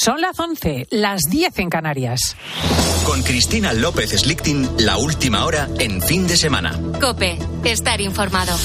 Son las 11, las 10 en Canarias. Con Cristina López Slichting, la última hora en fin de semana. Cope, estar informado.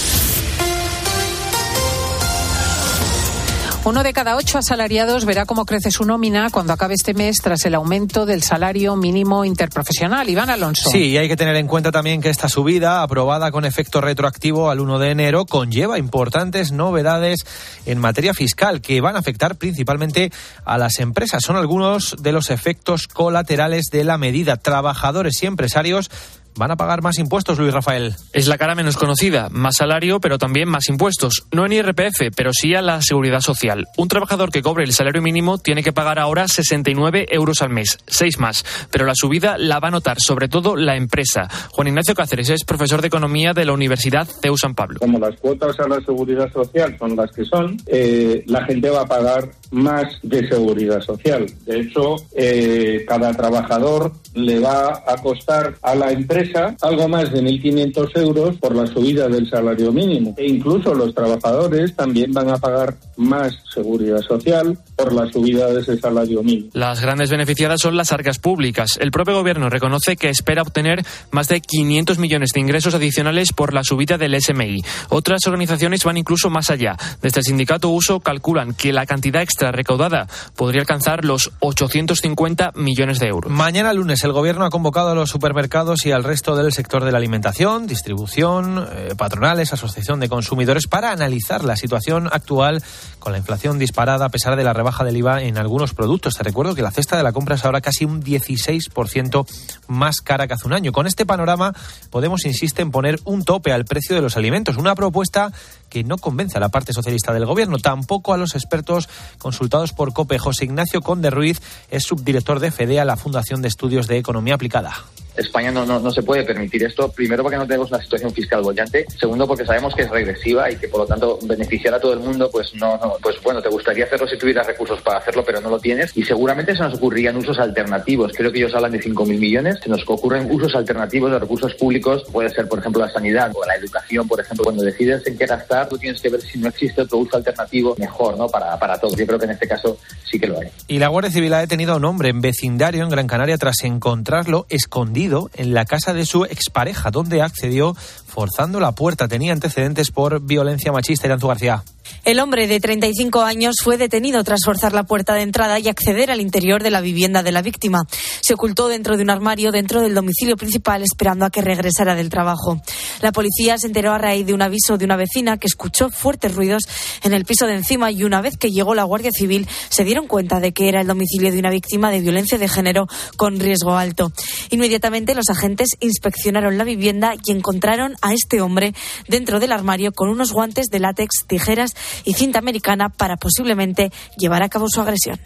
Uno de cada ocho asalariados verá cómo crece su nómina cuando acabe este mes tras el aumento del salario mínimo interprofesional. Iván Alonso. Sí, y hay que tener en cuenta también que esta subida, aprobada con efecto retroactivo al 1 de enero, conlleva importantes novedades en materia fiscal que van a afectar principalmente a las empresas. Son algunos de los efectos colaterales de la medida. Trabajadores y empresarios van a pagar más impuestos, Luis Rafael. Es la cara menos conocida, más salario, pero también más impuestos. No en IRPF, pero sí a la seguridad social. Un trabajador que cobre el salario mínimo tiene que pagar ahora 69 euros al mes, seis más. Pero la subida la va a notar sobre todo la empresa. Juan Ignacio Cáceres es profesor de Economía de la Universidad CEU San Pablo. Como las cuotas a la seguridad social son las que son, eh, la gente va a pagar más de seguridad social. De hecho, eh, cada trabajador le va a costar a la empresa algo más de 1.500 euros por la subida del salario mínimo. E incluso los trabajadores también van a pagar más seguridad social por la subida de ese salario mínimo. Las grandes beneficiadas son las arcas públicas. El propio gobierno reconoce que espera obtener más de 500 millones de ingresos adicionales por la subida del SMI. Otras organizaciones van incluso más allá. Desde el sindicato Uso calculan que la cantidad extra recaudada podría alcanzar los 850 millones de euros. Mañana lunes el gobierno ha convocado a los supermercados y al resto del sector de la alimentación, distribución, eh, patronales, asociación de consumidores para analizar la situación actual con la inflación disparada a pesar de la rebaja del IVA en algunos productos. Te recuerdo que la cesta de la compra es ahora casi un 16% más cara que hace un año. Con este panorama, Podemos insiste en poner un tope al precio de los alimentos, una propuesta que no convence a la parte socialista del gobierno, tampoco a los expertos consultados por COPE. José Ignacio Conde Ruiz es subdirector de FEDEA, la Fundación de Estudios de Economía Aplicada. España no, no, no, se puede permitir esto, primero porque no tenemos una situación fiscal bollante, segundo porque sabemos que es regresiva y que por lo tanto beneficiar a todo el mundo, pues no, no, pues bueno, te gustaría hacerlo si tuvieras recursos para hacerlo, pero no lo tienes y seguramente se nos ocurrirían usos alternativos. Creo que ellos hablan de 5.000 millones, se nos ocurren usos alternativos de recursos públicos, puede ser por ejemplo la sanidad o la educación, por ejemplo, cuando decides en qué gastar, tú tienes que ver si no existe otro uso alternativo mejor, ¿no? Para, para todos. Yo creo que en este caso sí que lo hay. Y la Guardia Civil ha detenido a un hombre en vecindario en Gran Canaria tras encontrarlo escondido en la casa de su expareja, donde accedió forzando la puerta. Tenía antecedentes por violencia machista. Iranzu García. El hombre de 35 años fue detenido tras forzar la puerta de entrada y acceder al interior de la vivienda de la víctima. Se ocultó dentro de un armario dentro del domicilio principal esperando a que regresara del trabajo. La policía se enteró a raíz de un aviso de una vecina que escuchó fuertes ruidos en el piso de encima y una vez que llegó la Guardia Civil se dieron cuenta de que era el domicilio de una víctima de violencia de género con riesgo alto. Inmediatamente los agentes inspeccionaron la vivienda y encontraron a este hombre dentro del armario con unos guantes de látex, tijeras y cinta americana para posiblemente llevar a cabo su agresión.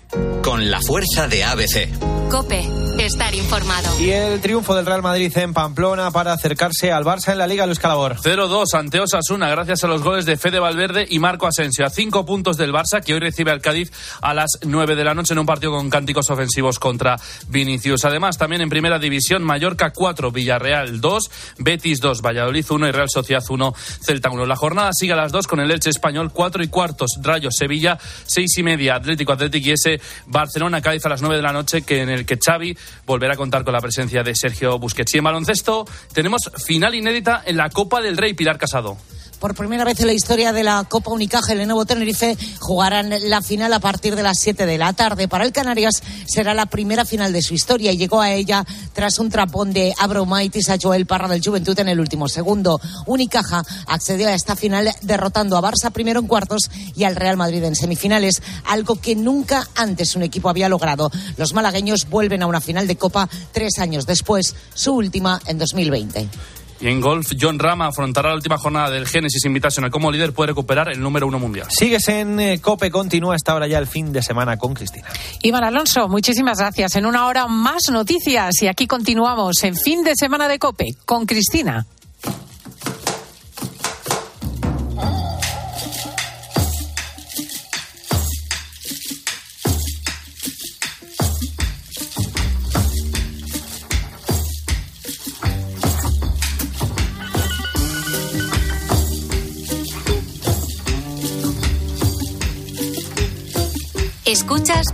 Con la fuerza de ABC. Cope, estar informado. Y el triunfo del Real Madrid en Pamplona para acercarse al Barça en la Liga Luis Calabor. 0-2 ante Osasuna gracias a los goles de Fede Valverde y Marco Asensio. A cinco puntos del Barça que hoy recibe al Cádiz a las 9 de la noche en un partido con cánticos ofensivos contra Vinicius. Además, también en primera división, Mallorca 4, Villarreal 2, Betis 2, Valladolid 1 y Real Sociedad 1, Celta 1. La jornada sigue a las 2 con el Elche Español 4 y cuartos, Rayo Sevilla 6 y media, Atlético Atlético y ese Barcelona Cádiz a las 9 de la noche que en el que Xavi volverá a contar con la presencia de Sergio Busquets. Y en baloncesto tenemos final inédita en la Copa del Rey Pilar Casado. Por primera vez en la historia de la Copa Unicaja, el Nuevo Tenerife jugarán la final a partir de las 7 de la tarde. Para el Canarias será la primera final de su historia y llegó a ella tras un trapón de Abromaitis a Joel Parra del Juventud en el último segundo. Unicaja accedió a esta final derrotando a Barça primero en cuartos y al Real Madrid en semifinales, algo que nunca antes un equipo había logrado. Los malagueños vuelven a una final de Copa tres años después, su última en 2020. Y en golf, John Rama afrontará la última jornada del Genesis Invitational. Como líder puede recuperar el número uno mundial. Sigues en eh, COPE, continúa esta hora ya el fin de semana con Cristina. Iván Alonso, muchísimas gracias. En una hora más noticias y aquí continuamos en fin de semana de COPE con Cristina.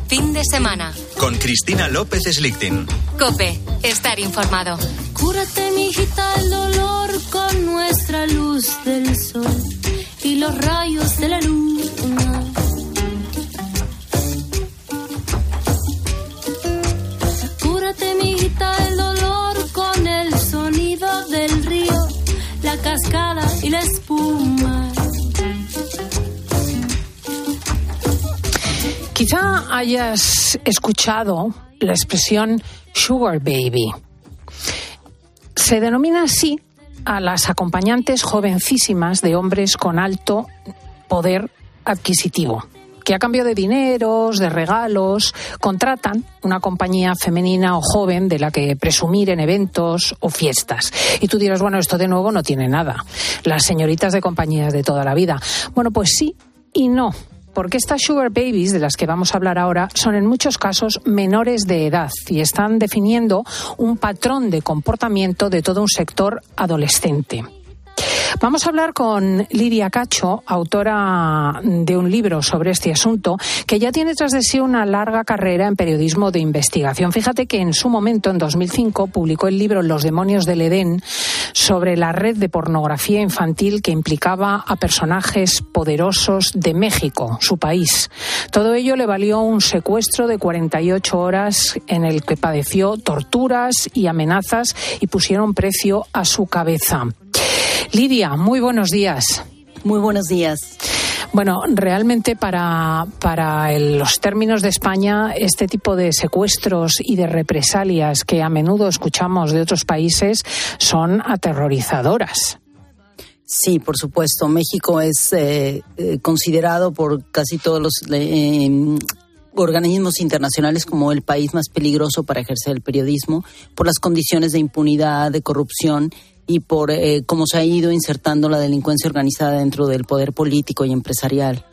Fin de semana. Con Cristina López Slichting. Cope, estar informado. Cúrate, mijita, el dolor con nuestra luz del sol y los rayos de la luna. Cúrate, mijita, el dolor con el sonido del río, la cascada y la espuma. Quizá hayas escuchado la expresión sugar baby. Se denomina así a las acompañantes jovencísimas de hombres con alto poder adquisitivo que a cambio de dineros, de regalos, contratan una compañía femenina o joven de la que presumir en eventos o fiestas. Y tú dirás, bueno, esto de nuevo no tiene nada. Las señoritas de compañías de toda la vida. Bueno, pues sí y no porque estas sugar babies de las que vamos a hablar ahora son en muchos casos menores de edad y están definiendo un patrón de comportamiento de todo un sector adolescente. Vamos a hablar con Lidia Cacho, autora de un libro sobre este asunto, que ya tiene tras de sí una larga carrera en periodismo de investigación. Fíjate que en su momento, en 2005, publicó el libro Los demonios del Edén sobre la red de pornografía infantil que implicaba a personajes poderosos de México, su país. Todo ello le valió un secuestro de 48 horas en el que padeció torturas y amenazas y pusieron precio a su cabeza. Lidia, muy buenos días. Muy buenos días. Bueno, realmente para, para los términos de España, este tipo de secuestros y de represalias que a menudo escuchamos de otros países son aterrorizadoras. Sí, por supuesto. México es eh, eh, considerado por casi todos los eh, organismos internacionales como el país más peligroso para ejercer el periodismo por las condiciones de impunidad, de corrupción y por eh, cómo se ha ido insertando la delincuencia organizada dentro del poder político y empresarial.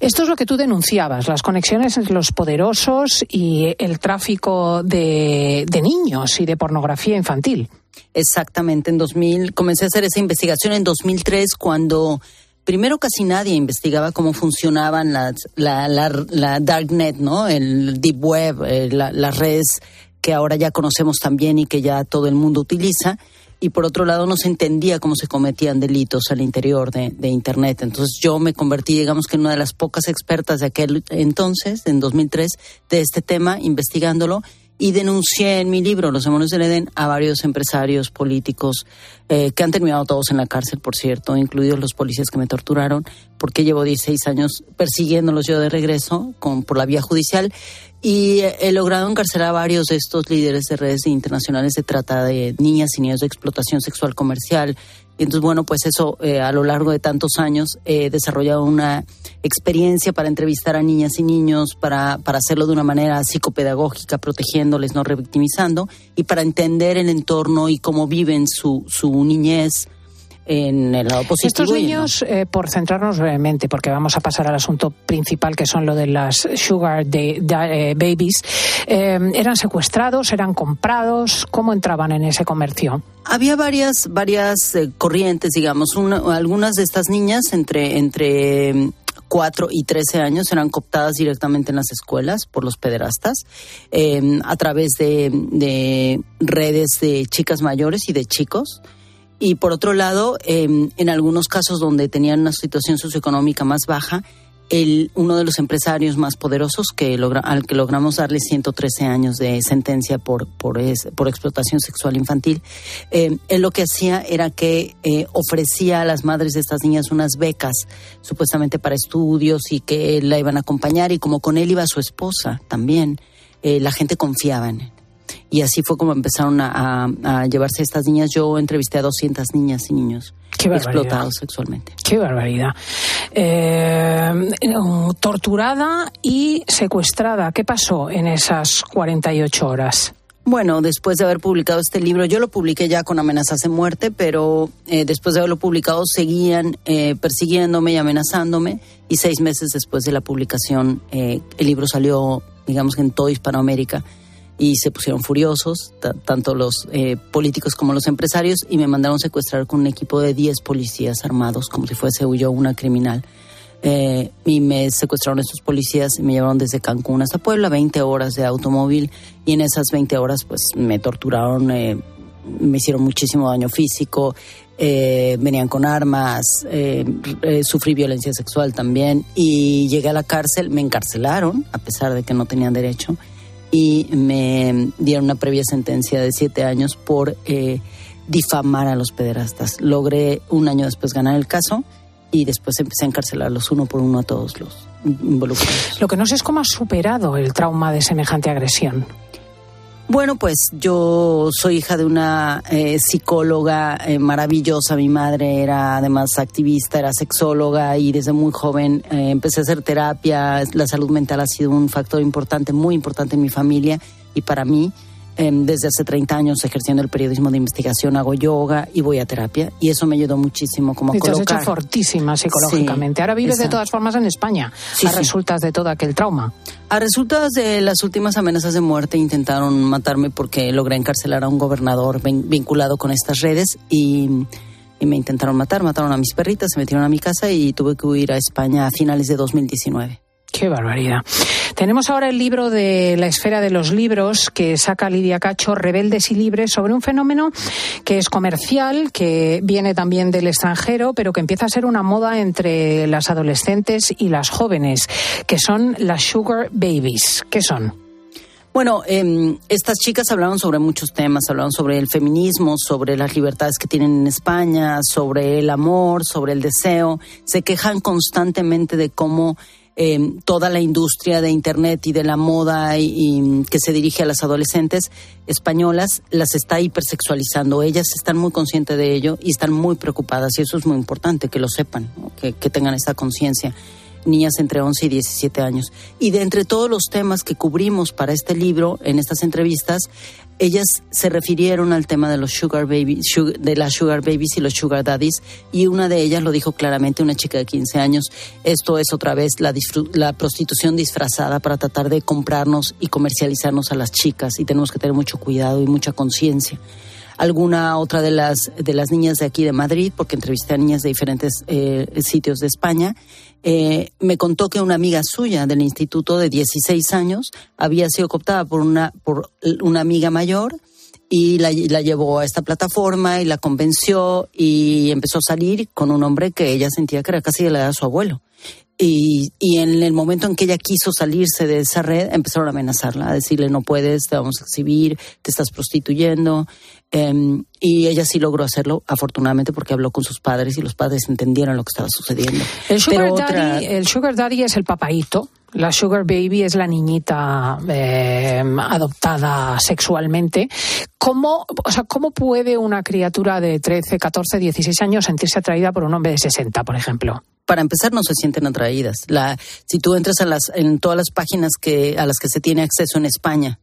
Esto es lo que tú denunciabas, las conexiones entre los poderosos y el tráfico de, de niños y de pornografía infantil. Exactamente, en 2000 comencé a hacer esa investigación en 2003 cuando primero casi nadie investigaba cómo funcionaban las, la, la, la darknet, ¿no? El deep web, eh, las redes que ahora ya conocemos también y que ya todo el mundo utiliza y por otro lado no se entendía cómo se cometían delitos al interior de, Internet. Entonces yo me convertí, digamos que en una de las pocas expertas de aquel entonces, en 2003, de este tema, investigándolo y denuncié en mi libro, Los demonios del Edén, a varios empresarios políticos eh, que han terminado todos en la cárcel, por cierto, incluidos los policías que me torturaron, porque llevo 16 años persiguiéndolos yo de regreso con, por la vía judicial y he logrado encarcelar a varios de estos líderes de redes internacionales de trata de niñas y niños de explotación sexual comercial. Y entonces, bueno, pues eso eh, a lo largo de tantos años he desarrollado una experiencia para entrevistar a niñas y niños, para, para hacerlo de una manera psicopedagógica, protegiéndoles, no revictimizando, y para entender el entorno y cómo viven su, su niñez, en el lado positivo. Estos niños, eh, por centrarnos brevemente, porque vamos a pasar al asunto principal, que son lo de las sugar de, eh, babies, eh, ¿eran secuestrados, eran comprados? ¿Cómo entraban en ese comercio? Había varias, varias corrientes, digamos. algunas de estas niñas, entre, entre 4 y 13 años eran cooptadas directamente en las escuelas por los pederastas a través de, de, redes de chicas mayores y de chicos y por otro lado, em, en algunos casos donde tenían una situación socioeconómica más baja, el, uno de los empresarios más poderosos que logra, al que logramos darle 113 años de sentencia por, por, por explotación sexual infantil, eh, él lo que hacía era que eh, ofrecía a las madres de estas niñas unas becas, supuestamente para estudios y que la iban a acompañar y como con él iba su esposa también, eh, la gente confiaba en él y así fue como empezaron a, llevarse estas niñas. Yo entrevisté a 200 niñas y niños explotados sexualmente. Qué barbaridad. Eh, torturada y secuestrada. ¿Qué pasó en esas 48 horas? Bueno, después de haber publicado este libro, yo lo publiqué ya con amenazas de muerte, pero eh, después de haberlo publicado seguían eh, persiguiéndome y amenazándome y seis meses después de la publicación el libro salió, digamos en toda Hispanoamérica y se pusieron furiosos, tanto los eh, políticos como los empresarios, y me mandaron secuestrar con un equipo de 10 policías armados, como si fuese yo una criminal. Eh, y me secuestraron estos policías y me llevaron desde Cancún hasta Puebla, 20 horas de automóvil y en esas 20 horas pues me torturaron, eh, me hicieron muchísimo daño físico, eh, venían con armas, sufrí violencia sexual también y llegué a la cárcel, me encarcelaron a pesar de que no tenían derecho y me dieron una previa sentencia de siete años por eh, difamar a los pederastas. Logré un año después ganar el caso y después empecé a encarcelarlos uno por uno a todos los involucrados. Lo que no sé es cómo has superado el trauma de semejante agresión. Bueno, pues yo soy hija de una eh, psicóloga eh, maravillosa. Mi madre era además activista, era sexóloga y desde muy joven eh, empecé a hacer terapia. La salud mental ha sido un factor importante, muy importante en mi familia y para mí. Em, desde hace 30 años ejerciendo el periodismo de investigación, hago yoga y voy a terapia. Y eso me ayudó muchísimo como Y te has hecho fortísima psicológicamente. Sí, Ahora vives de todas formas en España. Sí, a sí. resultas de todo aquel trauma. A resultados de las últimas amenazas de muerte intentaron matarme porque logré encarcelar a un gobernador vin- vinculado con estas redes y, y me intentaron matar. Mataron a mis perritas, se metieron a mi casa y tuve que huir a España a finales de 2019. Qué barbaridad. Tenemos ahora el libro de la esfera de los libros que saca Lidia Cacho, Rebeldes y Libres, sobre un fenómeno que es comercial, que viene también del extranjero, pero que empieza a ser una moda entre las adolescentes y las jóvenes, que son las sugar babies. ¿Qué son? Bueno, em, estas chicas hablaron sobre muchos temas, hablaron sobre el feminismo, sobre las libertades que tienen en España, sobre el amor, sobre el deseo. Se quejan constantemente de cómo em, toda la industria de Internet y de la moda y, que se dirige a las adolescentes españolas las está hipersexualizando. Ellas están muy conscientes de ello y están muy preocupadas y eso es muy importante que lo sepan, que, que tengan esta conciencia niñas entre 11 y 17 años. Y de entre todos los temas que cubrimos para este libro, en estas entrevistas, ellas se refirieron al tema de los sugar babies, de las sugar babies y los sugar daddies, y una de ellas lo dijo claramente, una chica de 15 años, esto es otra vez la, prostitución disfrazada para tratar de comprarnos y comercializarnos a las chicas, y tenemos que tener mucho cuidado y mucha conciencia alguna otra de las de las niñas de aquí de Madrid, porque entrevisté a niñas de diferentes eh, sitios de España, eh, me contó que una amiga suya del instituto de 16 años había sido cooptada por una por una amiga mayor y la, la llevó a esta plataforma y la convenció y empezó a salir con un hombre que ella sentía que era casi de la edad de su abuelo. Y, y en el momento en que ella quiso salirse de esa red, empezaron a amenazarla, a decirle no puedes, te vamos a exhibir, te estás prostituyendo. Em, y ella sí logró hacerlo, afortunadamente, porque habló con sus padres y los padres entendieron lo que estaba sucediendo. El sugar, Pero daddy, otra- el sugar daddy es el papaíto. La sugar baby es la niñita eh, adoptada sexualmente. ¿Cómo, o sea, ¿Cómo puede una criatura de 13, 14, 16 años sentirse atraída por un hombre de 60, por ejemplo? Para empezar no se sienten atraídas. La, si tú entras a las, en todas las páginas que, a las que se tiene acceso en España,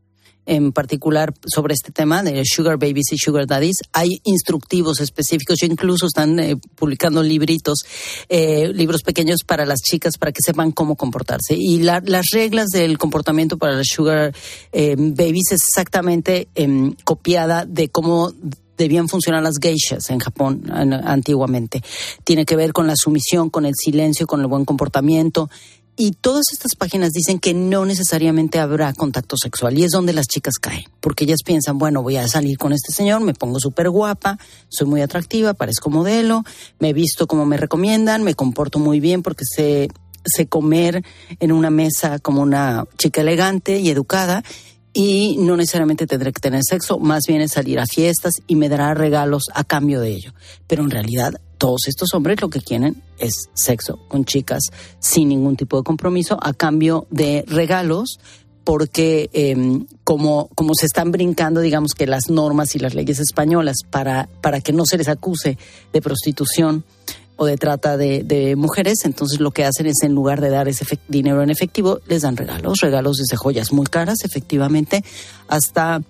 en particular sobre este tema de sugar babies y sugar daddies, hay instructivos específicos. Yo incluso están eh, publicando libritos, eh, libros pequeños para las chicas para que sepan cómo comportarse. Y la- las reglas del comportamiento para las sugar eh, babies es exactamente em, copiada de cómo debían funcionar las geishas en Japón an- antiguamente. Tiene que ver con la sumisión, con el silencio, con el buen comportamiento. Y todas estas páginas dicen que no necesariamente habrá contacto sexual y es donde las chicas caen, porque ellas piensan, bueno, voy a salir con este señor, me pongo súper guapa, soy muy atractiva, parezco modelo, me visto como me recomiendan, me comporto muy bien porque sé, sé comer en una mesa como una chica elegante y educada y no necesariamente tendré que tener sexo, más bien es salir a fiestas y me dará regalos a cambio de ello. Pero en realidad todos estos hombres lo que quieren es sexo con chicas sin ningún tipo de compromiso a cambio de regalos porque eh, como, como se están brincando, digamos que las normas y las leyes españolas para, para que no se les acuse de prostitución o de trata de, de mujeres, entonces lo que hacen es en lugar de dar ese dinero en efectivo, les dan regalos, regalos desde joyas muy caras, efectivamente, hasta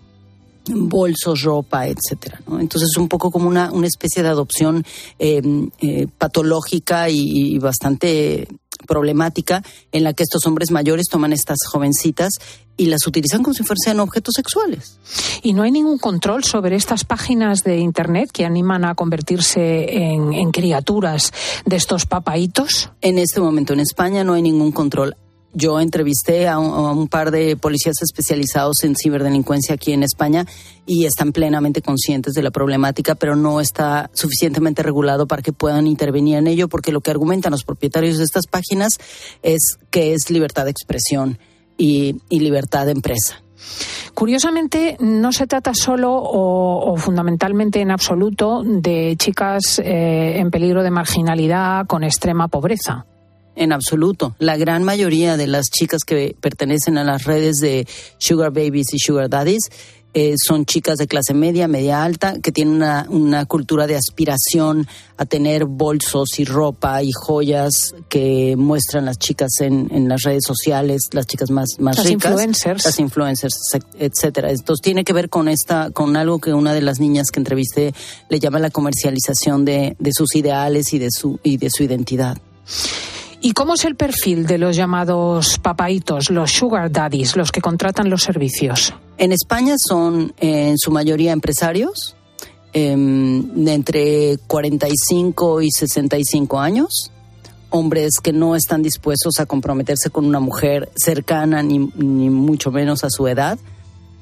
bolsos, ropa, etcétera. ¿no? Entonces es un poco como una, una especie de adopción eh, eh, patológica y bastante problemática en la que estos hombres mayores toman estas jovencitas y las utilizan como si fuesen objetos sexuales. ¿Y no hay ningún control sobre estas páginas de Internet que animan a convertirse en, en criaturas de estos papaitos? En este momento en España no hay ningún control. Yo entrevisté a un, par de policías especializados en ciberdelincuencia aquí en España y están plenamente conscientes de la problemática, pero no está suficientemente regulado para que puedan intervenir en ello, porque lo que argumentan los propietarios de estas páginas es que es libertad de expresión y, libertad de empresa. Curiosamente, no se trata solo o, o fundamentalmente en absoluto de chicas eh, en peligro de marginalidad con extrema pobreza. En absoluto. La gran mayoría de las chicas que pertenecen a las redes de Sugar Babies y Sugar Daddies eh, son chicas de clase media, media alta, que tienen una, una, cultura de aspiración a tener bolsos y ropa y joyas que muestran las chicas en, en las redes sociales, las chicas más, más las ricas. Influencers. Las influencers, etcétera. Entonces tiene que ver con esta, con algo que una de las niñas que entrevisté le llama la comercialización de, de sus ideales y de su, y de su identidad. ¿Y cómo es el perfil de los llamados papaitos, los sugar daddies, los que contratan los servicios? En España son eh, en su mayoría empresarios eh, de entre 45 y 65 años, hombres que no están dispuestos a comprometerse con una mujer cercana ni, ni mucho menos a su edad.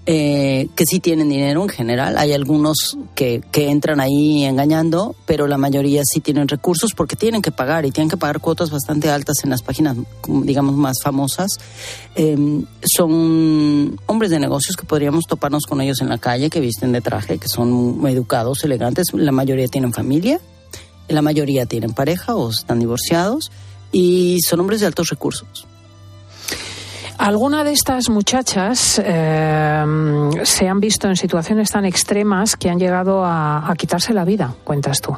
Eh, que sí tienen dinero en general. Hay algunos que, que, entran ahí engañando, pero la mayoría sí tienen recursos porque tienen que pagar y tienen que pagar cuotas bastante altas en las páginas, digamos, más famosas. Eh, son hombres de negocios que podríamos toparnos con ellos en la calle, que visten de traje, que son educados, elegantes. La mayoría tienen familia, la mayoría tienen pareja o están divorciados y son hombres de altos recursos. Algunas de estas muchachas eh, se han visto en situaciones tan extremas que han llegado a, a, quitarse la vida, cuentas tú.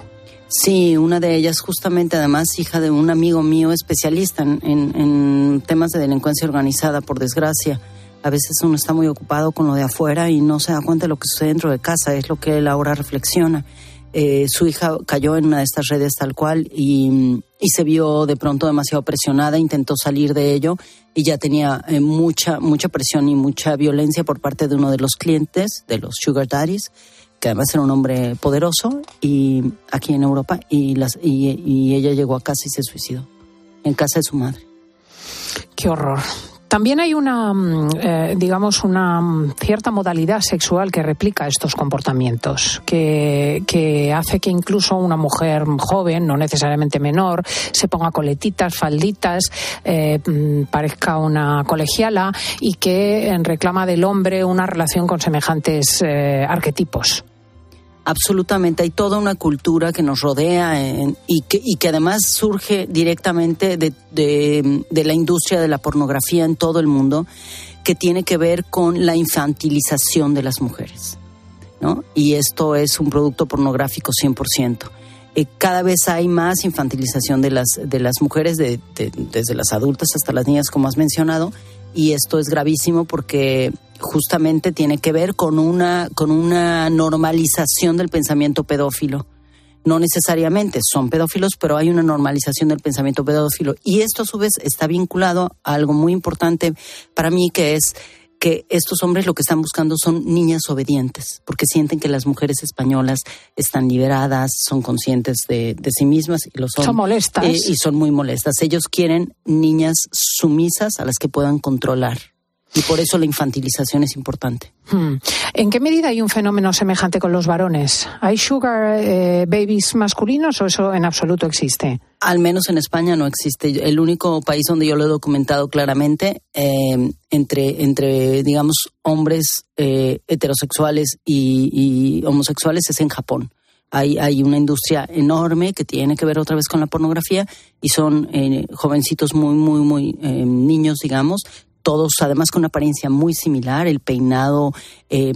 Sí, una de ellas justamente además hija de un amigo mío especialista en, en, en temas de delincuencia organizada, por desgracia. A veces uno está muy ocupado con lo de afuera y no se da cuenta de lo que sucede dentro de casa, es lo que él ahora reflexiona. Eh, su hija cayó en una de estas redes tal cual y, y, se vio de pronto demasiado presionada, intentó salir de ello y ya tenía eh, mucha, mucha presión y mucha violencia por parte de uno de los clientes, de los sugar daddies, que además era un hombre poderoso y aquí en Europa y, las, y, y ella llegó a casa y se suicidó en casa de su madre. Qué horror. También hay una, eh, digamos, una cierta modalidad sexual que replica estos comportamientos, que, que, hace que incluso una mujer joven, no necesariamente menor, se ponga coletitas, falditas, eh, parezca una colegiala y que reclama del hombre una relación con semejantes eh, arquetipos. Absolutamente, hay toda una cultura que nos rodea en, y, que, y, que, además surge directamente de, la industria de la pornografía en todo el mundo, que tiene que ver con la infantilización de las mujeres. ¿no? Y esto es un producto pornográfico 100%. Eh, cada vez hay más infantilización de las, de las mujeres, de, desde las adultas hasta las niñas, como has mencionado, y esto es gravísimo porque justamente tiene que ver con una, con una normalización del pensamiento pedófilo. No necesariamente son pedófilos, pero hay una normalización del pensamiento pedófilo. Y esto a su vez está vinculado a algo muy importante para mí, que es que estos hombres lo que están buscando son niñas obedientes, porque sienten que las mujeres españolas están liberadas, son conscientes de, de sí mismas y lo son. Son molestas. Eh, y son muy molestas. Ellos quieren niñas sumisas a las que puedan controlar y por eso la infantilización es importante. Hmm. ¿En qué medida hay un fenómeno semejante con los varones? ¿Hay sugar eh, babies masculinos o eso en absoluto existe? Al menos en España no existe. El único país donde yo lo he documentado claramente eh, entre, entre, digamos, hombres eh, heterosexuales y, y, homosexuales es en Japón. Hay, hay, una industria enorme que tiene que ver otra vez con la pornografía y son eh, jovencitos muy, muy, muy eh, niños, digamos, todos además con una apariencia muy similar, el peinado, eh,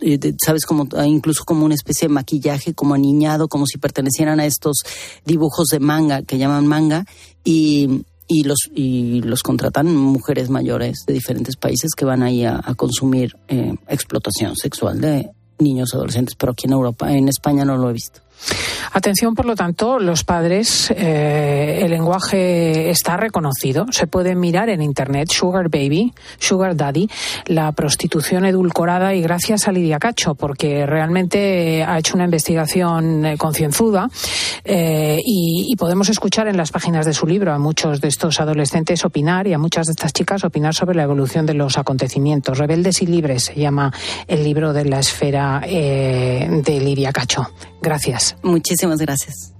eh, sabes, como incluso como una especie de maquillaje, como aniñado, como si pertenecieran a estos dibujos de manga que llaman manga, y, y los, y los contratan mujeres mayores de diferentes países que van ahí a, a consumir eh, explotación sexual de niños adolescentes, pero aquí en Europa, en España no lo he visto. Atención, por lo tanto, los padres, eh, el lenguaje está reconocido. Se puede mirar en Internet Sugar Baby, Sugar Daddy, la prostitución edulcorada y gracias a Lidia Cacho, porque realmente ha hecho una investigación eh, concienzuda eh, y, y podemos escuchar en las páginas de su libro a muchos de estos adolescentes opinar y a muchas de estas chicas opinar sobre la evolución de los acontecimientos. Rebeldes y libres se llama el libro de la esfera eh, de Lidia Cacho. Gracias. Muchísimas gracias.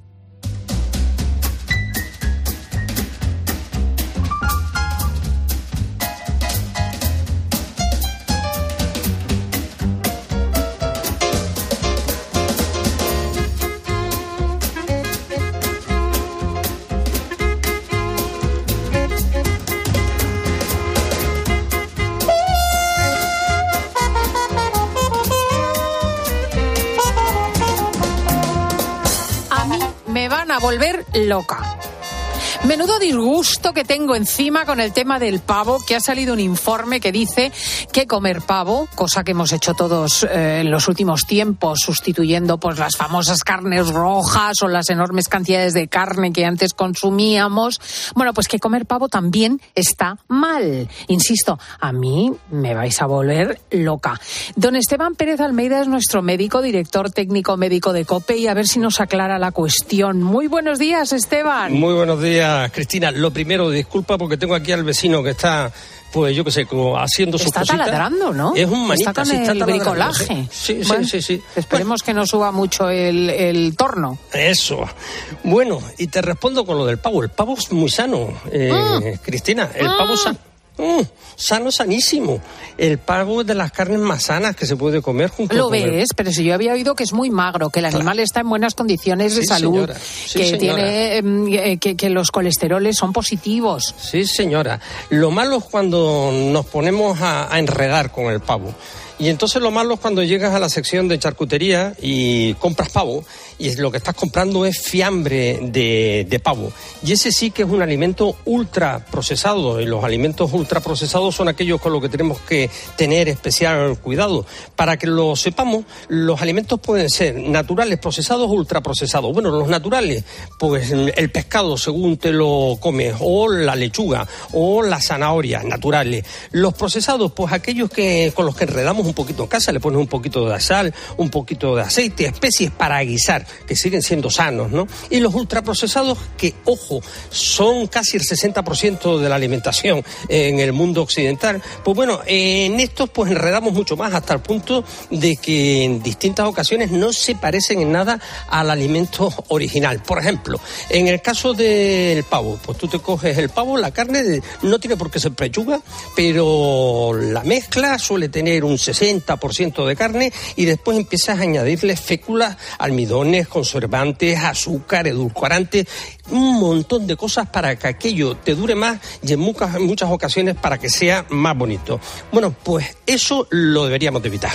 Me van a volver loca. Menudo disgusto que tengo encima con el tema del pavo, que ha salido un informe que dice que comer pavo, cosa que hemos hecho todos eh, en los últimos tiempos, sustituyendo pues las famosas carnes rojas o las enormes cantidades de carne que antes consumíamos, bueno, pues que comer pavo también está mal. Insisto, a mí me vais a volver loca. Don Esteban Pérez Almeida es nuestro médico, director técnico médico de COPE, y a ver si nos aclara la cuestión. Muy buenos días, Esteban. Muy buenos días, Cristina. Lo primero, disculpa porque tengo aquí al vecino que está, pues yo qué sé, como haciendo sus Está cositas. taladrando, ¿no? Es un manita, Está con sí, está el bricolaje. Sí, sí, Bueno, sí, sí. Esperemos que no suba mucho el, el torno. Eso. Bueno, y te respondo con lo del pavo. El pavo es muy sano, eh, Mm. Cristina. El pavo sa- Mm, sano, sanísimo. El pavo es de las carnes más sanas que se puede comer junto Lo ves, pero si yo había oído que es muy magro, que el animal está en buenas condiciones de Sí, salud, señora. Sí, que señora. tiene em, eh, que, que los colesteroles son positivos. Sí, señora. Lo malo es cuando nos ponemos a, a enredar con el pavo. Y entonces lo malo es cuando llegas a la sección de charcutería y compras pavo y lo que estás comprando es fiambre de, de pavo. Y ese sí que es un alimento ultra procesado y los alimentos ultra procesados son aquellos con los que tenemos que tener especial cuidado. Para que lo sepamos, los alimentos pueden ser naturales, procesados o ultraprocesados. Bueno, los naturales, pues el pescado según te lo comes, o la lechuga, o las zanahorias naturales. Los procesados, pues aquellos que con los que enredamos un poquito en casa, le pones un poquito de sal, un poquito de aceite, especies para guisar, que siguen siendo sanos, ¿no? Y los ultraprocesados, que, ojo, son casi el 60% de la alimentación en el mundo occidental, pues bueno, en estos pues enredamos mucho más hasta el punto de que en distintas ocasiones no se parecen en nada al alimento original. Por ejemplo, en el caso del pavo, pues tú te coges el pavo, la carne no tiene por qué ser pechuga, pero la mezcla suele tener un 60% de carne y después empiezas a añadirle féculas, almidones, conservantes, azúcar, edulcorantes, un montón de cosas para que aquello te dure más y en muchas, en muchas ocasiones para que sea más bonito. Bueno, pues eso lo deberíamos de evitar.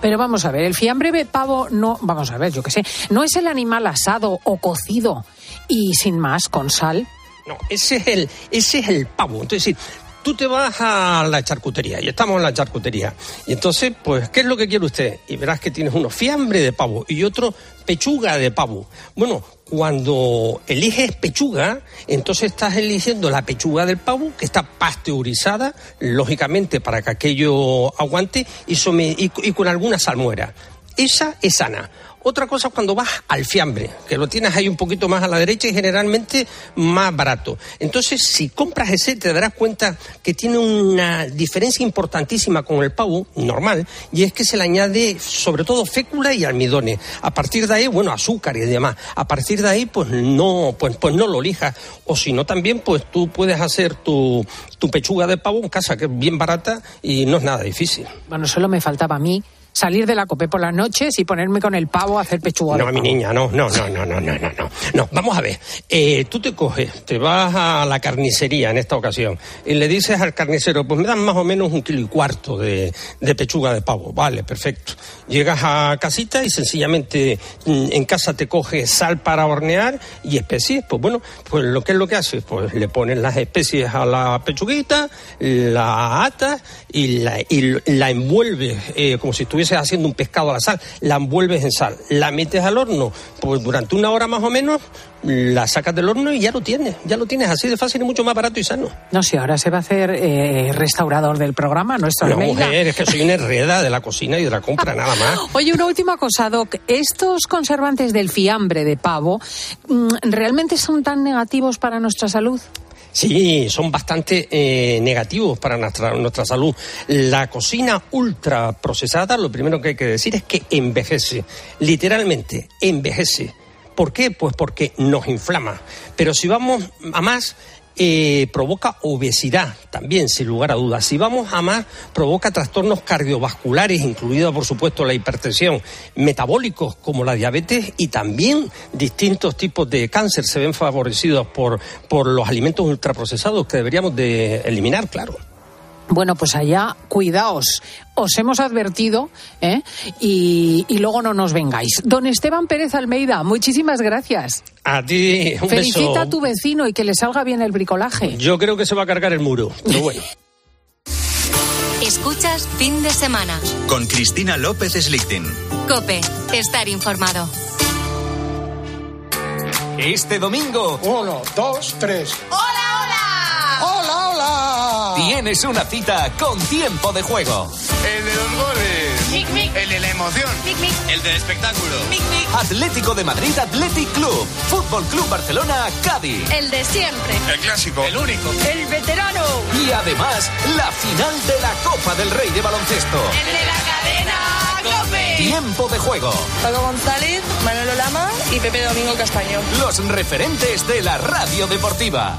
Pero vamos a ver, el fiambre de pavo no, vamos a ver, yo qué sé, no es el animal asado o cocido y sin más con sal. No, ese es el, ese es el pavo. Entonces, sí, tú te vas a la charcutería y estamos en la charcutería. Y entonces, pues, ¿qué es lo que quiere usted? Y verás que tienes uno fiambre de pavo y otro pechuga de pavo. Bueno, cuando eliges pechuga, entonces estás eligiendo la pechuga del pavo que está pasteurizada, lógicamente para que aquello aguante y, some- y- y con alguna salmuera. Esa es sana. Otra cosa es cuando vas al fiambre, que lo tienes ahí un poquito más a la derecha y generalmente más barato. Entonces, si compras ese, te darás cuenta que tiene una diferencia importantísima con el pavo normal, y es que se le añade sobre todo fécula y almidones. A partir de ahí, bueno, azúcar y demás. A partir de ahí, pues no, pues, pues no lo elijas. O si no, también, pues tú puedes hacer tu, tu pechuga de pavo en casa, que es bien barata y no es nada difícil. Bueno, solo me faltaba a mí salir de la cope por las noches y ponerme con el pavo a hacer pechuga. No, mi niña, no, no, no, no, no, no, no, no. Vamos a ver. Eh, tú te coges, te vas a la carnicería en esta ocasión y le dices al carnicero, pues me dan más o menos un kilo y cuarto de, de pechuga de pavo. Vale, perfecto. Llegas a casita y sencillamente mm, en casa te coges sal para hornear y especies. Pues bueno, pues lo que es lo que haces, pues le pones las especies a la pechuguita, la atas y la, y la envuelves eh, como si estuviese estuvieses haciendo un pescado a la sal, la envuelves en sal, la metes al horno, pues durante una hora más o menos, la sacas del horno y ya lo tienes, ya lo tienes así de fácil y mucho más barato y sano. No sé, ahora se va a hacer eh, restaurador del programa, nuestro No, Almeida. mujer, es que soy una herrera de la cocina y de la compra, nada más. Oye, una última cosa, Doc. Estos conservantes del fiambre de pavo, mm, ¿realmente son tan negativos para nuestra salud? Sí, son bastante eh, negativos para nuestra, nuestra salud. La cocina ultra procesada, lo primero que hay que decir es que envejece, literalmente envejece. ¿Por qué? Pues porque nos inflama. Pero si vamos a más, eh, provoca obesidad también, sin lugar a dudas. Si vamos a más, provoca trastornos cardiovasculares, incluida por supuesto la hipertensión, metabólicos como la diabetes y también distintos tipos de cáncer se ven favorecidos por, por los alimentos ultraprocesados que deberíamos de eliminar, claro. Bueno, pues allá, cuidaos. Os hemos advertido, ¿eh? Y, y luego no nos vengáis. Don Esteban Pérez Almeida, muchísimas gracias. A ti, un Felicita beso. a tu vecino y que le salga bien el bricolaje. Yo creo que se va a cargar el muro, pero bueno. Escuchas fin de semana. Con Cristina López Slichting. Cope, estar informado. Este domingo. Uno, dos, tres. ¡Hola, hola! Tienes una cita con tiempo de juego. El de los goles. El de la emoción. El del espectáculo. Atlético de Madrid Athletic Club. Fútbol Club Barcelona Cádiz. El de siempre. El clásico. El único. El veterano. Y además, la final de la Copa del Rey de Baloncesto. El de la cadena Cope. Tiempo de juego. Paco González, Manolo Lama y Pepe Domingo Castaño. Los referentes de la radio deportiva.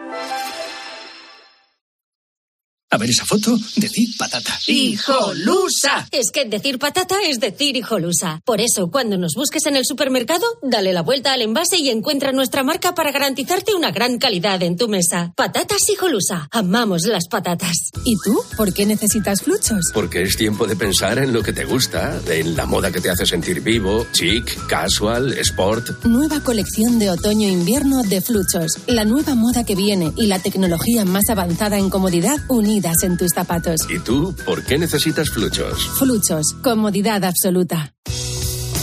A ver esa foto, decir patata. ¡Hijolusa! Es que decir patata es decir hijolusa. Por eso, cuando nos busques en el supermercado, dale la vuelta al envase y encuentra nuestra marca para garantizarte una gran calidad en tu mesa. Patatas hijolusa. Amamos las patatas. ¿Y tú? ¿Por qué necesitas fluchos? Porque es tiempo de pensar en lo que te gusta, en la moda que te hace sentir vivo, chic, casual, sport. Nueva colección de otoño-invierno de Fluchos. La nueva moda que viene y la tecnología más avanzada en comodidad en tus zapatos. ¿Y tú por qué necesitas fluchos? Fluchos. Comodidad absoluta.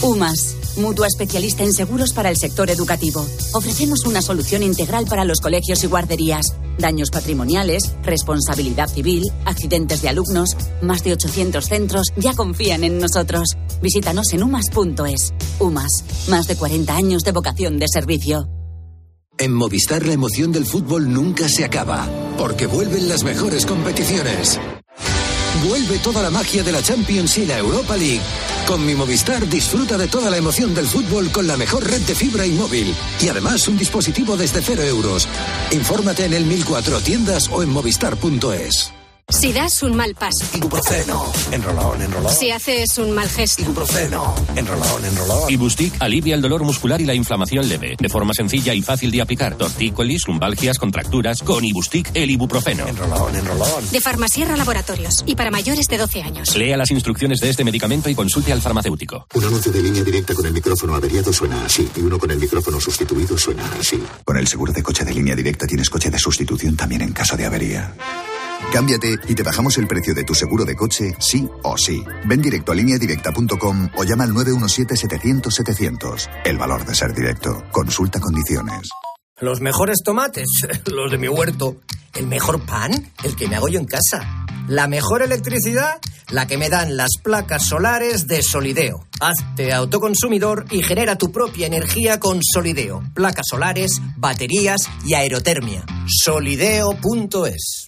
UMAS, mutua especialista en seguros para el sector educativo. Ofrecemos una solución integral para los colegios y guarderías. Daños patrimoniales, responsabilidad civil, accidentes de alumnos. Más de 800 centros ya confían en nosotros. Visítanos en umas.es. UMAS, más de 40 años de vocación de servicio. En Movistar la emoción del fútbol nunca se acaba, porque vuelven las mejores competiciones. Vuelve toda la magia de la Champions y la Europa League. Con mi Movistar disfruta de toda la emoción del fútbol con la mejor red de fibra y móvil. Y además un dispositivo desde cero euros. Infórmate en el 1004 tiendas o en movistar.es. Si das un mal paso. Ibuprofeno. Enrolón, enrolón. Si haces un mal gesto. Ibuprofeno. Enrolón, enrolón. Ibustic alivia el dolor muscular y la inflamación leve, de forma sencilla y fácil de aplicar. Tortícolis, lumbalgias, contracturas, con Ibustic el ibuprofeno. Enrolón, enrolón. De Farmasierra Laboratorios. Y para mayores de 12 años. Lea las instrucciones de este medicamento y consulte al farmacéutico. Un anuncio de línea directa con el micrófono averiado suena así y uno con el micrófono sustituido suena así. Con el seguro de coche de línea directa tienes coche de sustitución también en caso de avería. Cámbiate y te bajamos el precio de tu seguro de coche, sí o sí. Ven directo a lineadirecta.com o llama al 917-700-700. El valor de ser directo. Consulta condiciones. Los mejores tomates, los de mi huerto. El mejor pan, el que me hago yo en casa. La mejor electricidad, la que me dan las placas solares de Solideo. Hazte autoconsumidor y genera tu propia energía con Solideo. Placas solares, baterías y aerotermia. Solideo.es.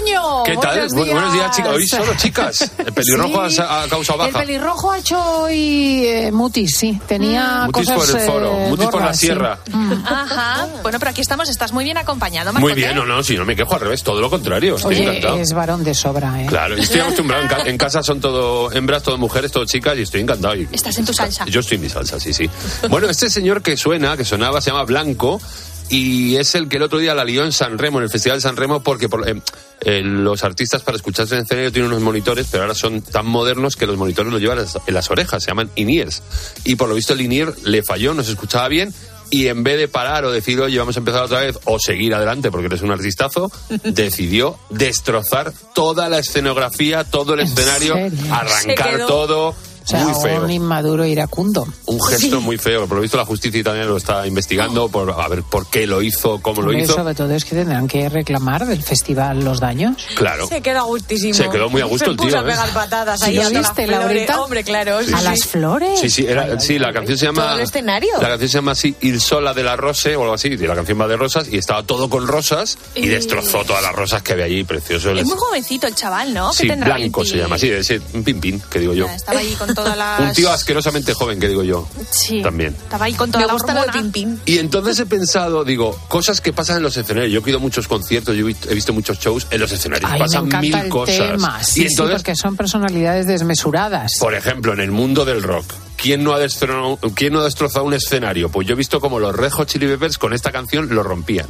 Pontemoño. ¿Qué tal? Buenos Bu- Buenos días, chicas. Hoy solo chicas. El pelirrojo Sí. ha, ha causado El baja. pelirrojo ha hecho hoy eh, mutis, sí. Tenía Mutis cosas por el foro, eh, mutis por la sí. sierra. Ajá. Bueno, pero aquí estamos, estás muy bien acompañado, Muy Marcote. bien, no, no, si no me quejo al revés, todo lo contrario. Estoy Oye, encantado. es varón de sobra, ¿eh? Claro, estoy acostumbrado. En, ca- en casa son todo hembras, todo mujeres, todo chicas y estoy encantado. Y- Estás en tu salsa. Yo estoy en mi salsa, sí, sí. Bueno, este señor que suena, que sonaba, se llama Blanco y es el que el otro día la lió en San Remo, en el Festival de San Remo, porque por- eh, eh, los artistas para escucharse en el escenario tienen unos monitores, pero ahora son tan modernos que los monitores los llevan en las- orejas, se llaman in-ears. Y por lo visto el in-ear le falló, no se escuchaba bien. Y en vez de parar o decir, oye, vamos a empezar otra vez, o seguir adelante porque eres un artistazo, decidió destrozar toda la escenografía, todo el escenario, arrancar todo. O sea, muy feo. un inmaduro iracundo. Un gesto muy feo. Por lo visto la justicia también lo está investigando por a ver por qué lo hizo, cómo lo hizo. sobre todo es que tendrán que reclamar del festival los daños. Claro. Se queda gustísimo. Se quedó muy a gusto Se el tío, puso a ¿eh? pegar patadas ¿Sí ahí a las viste, flores. Laurita? Hombre, claro. sí, ¿A sí. las flores? Sí, sí, era, sí, la canción se llama. Todo el escenario. La canción se llama así Il Sola de la Rose o algo así. Y la canción va de rosas y estaba todo con rosas y Y- destrozó todas las rosas que había allí. Precioso. Es muy jovencito el chaval, ¿no? ¿Qué Sí, blanco 20? se llama, sí, ese, un pimpín, que digo yo. Estaba ahí con todas las... Un tío asquerosamente joven, que digo yo. Sí. También. Estaba ahí con toda Me la gusta lo de pim. Y entonces he pensado, digo, cosas que pasan en los escenarios. Yo he ido a muchos conciertos, yo he visto, he visto muchos shows en los escenarios. Ay, pasan me mil el cosas. tema. Sí, y sí, entonces, porque son personalidades desmesuradas. por ejemplo, en el mundo del rock, ¿quién no, ha destrozado, ¿quién no ha destrozado un escenario? Pues yo he visto como los Red Hot Chili Peppers con esta canción lo rompían.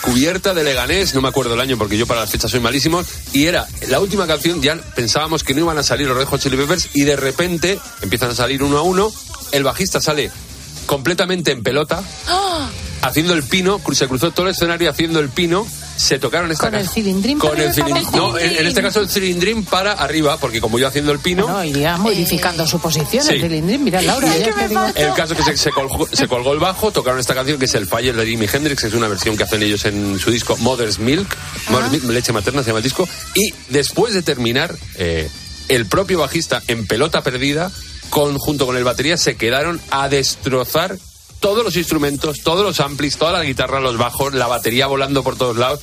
Cubierta de Leganés, no me acuerdo el año porque yo para las fechas soy malísimo, y era la última canción, ya pensábamos que no iban a salir los Red Hot Chili Peppers y de repente empiezan a salir uno a uno, el bajista sale completamente en pelota, ¡Ah! haciendo el pino, cru- se cruzó todo el escenario haciendo el pino, se tocaron esta Con el cilindrín con para el cilindrín. No, en, en este caso el cilindrín para arriba, porque como yo haciendo el pino, No, iría modificando su posición, Sí. el cilindrín. Mira, Laura, ya te digo. el caso que se, se colgó, se colgó el bajo, tocaron esta canción que es el Fire de Jimi Hendrix, que es una versión que hacen ellos en su disco Mother's Milk, Mother's Milk, leche materna se llama el disco, y después de terminar, eh, el propio bajista en pelota perdida, con, junto con el batería, se quedaron a destrozar todos los instrumentos, todos los amplis, toda la guitarra, los bajos, la batería volando por todos lados.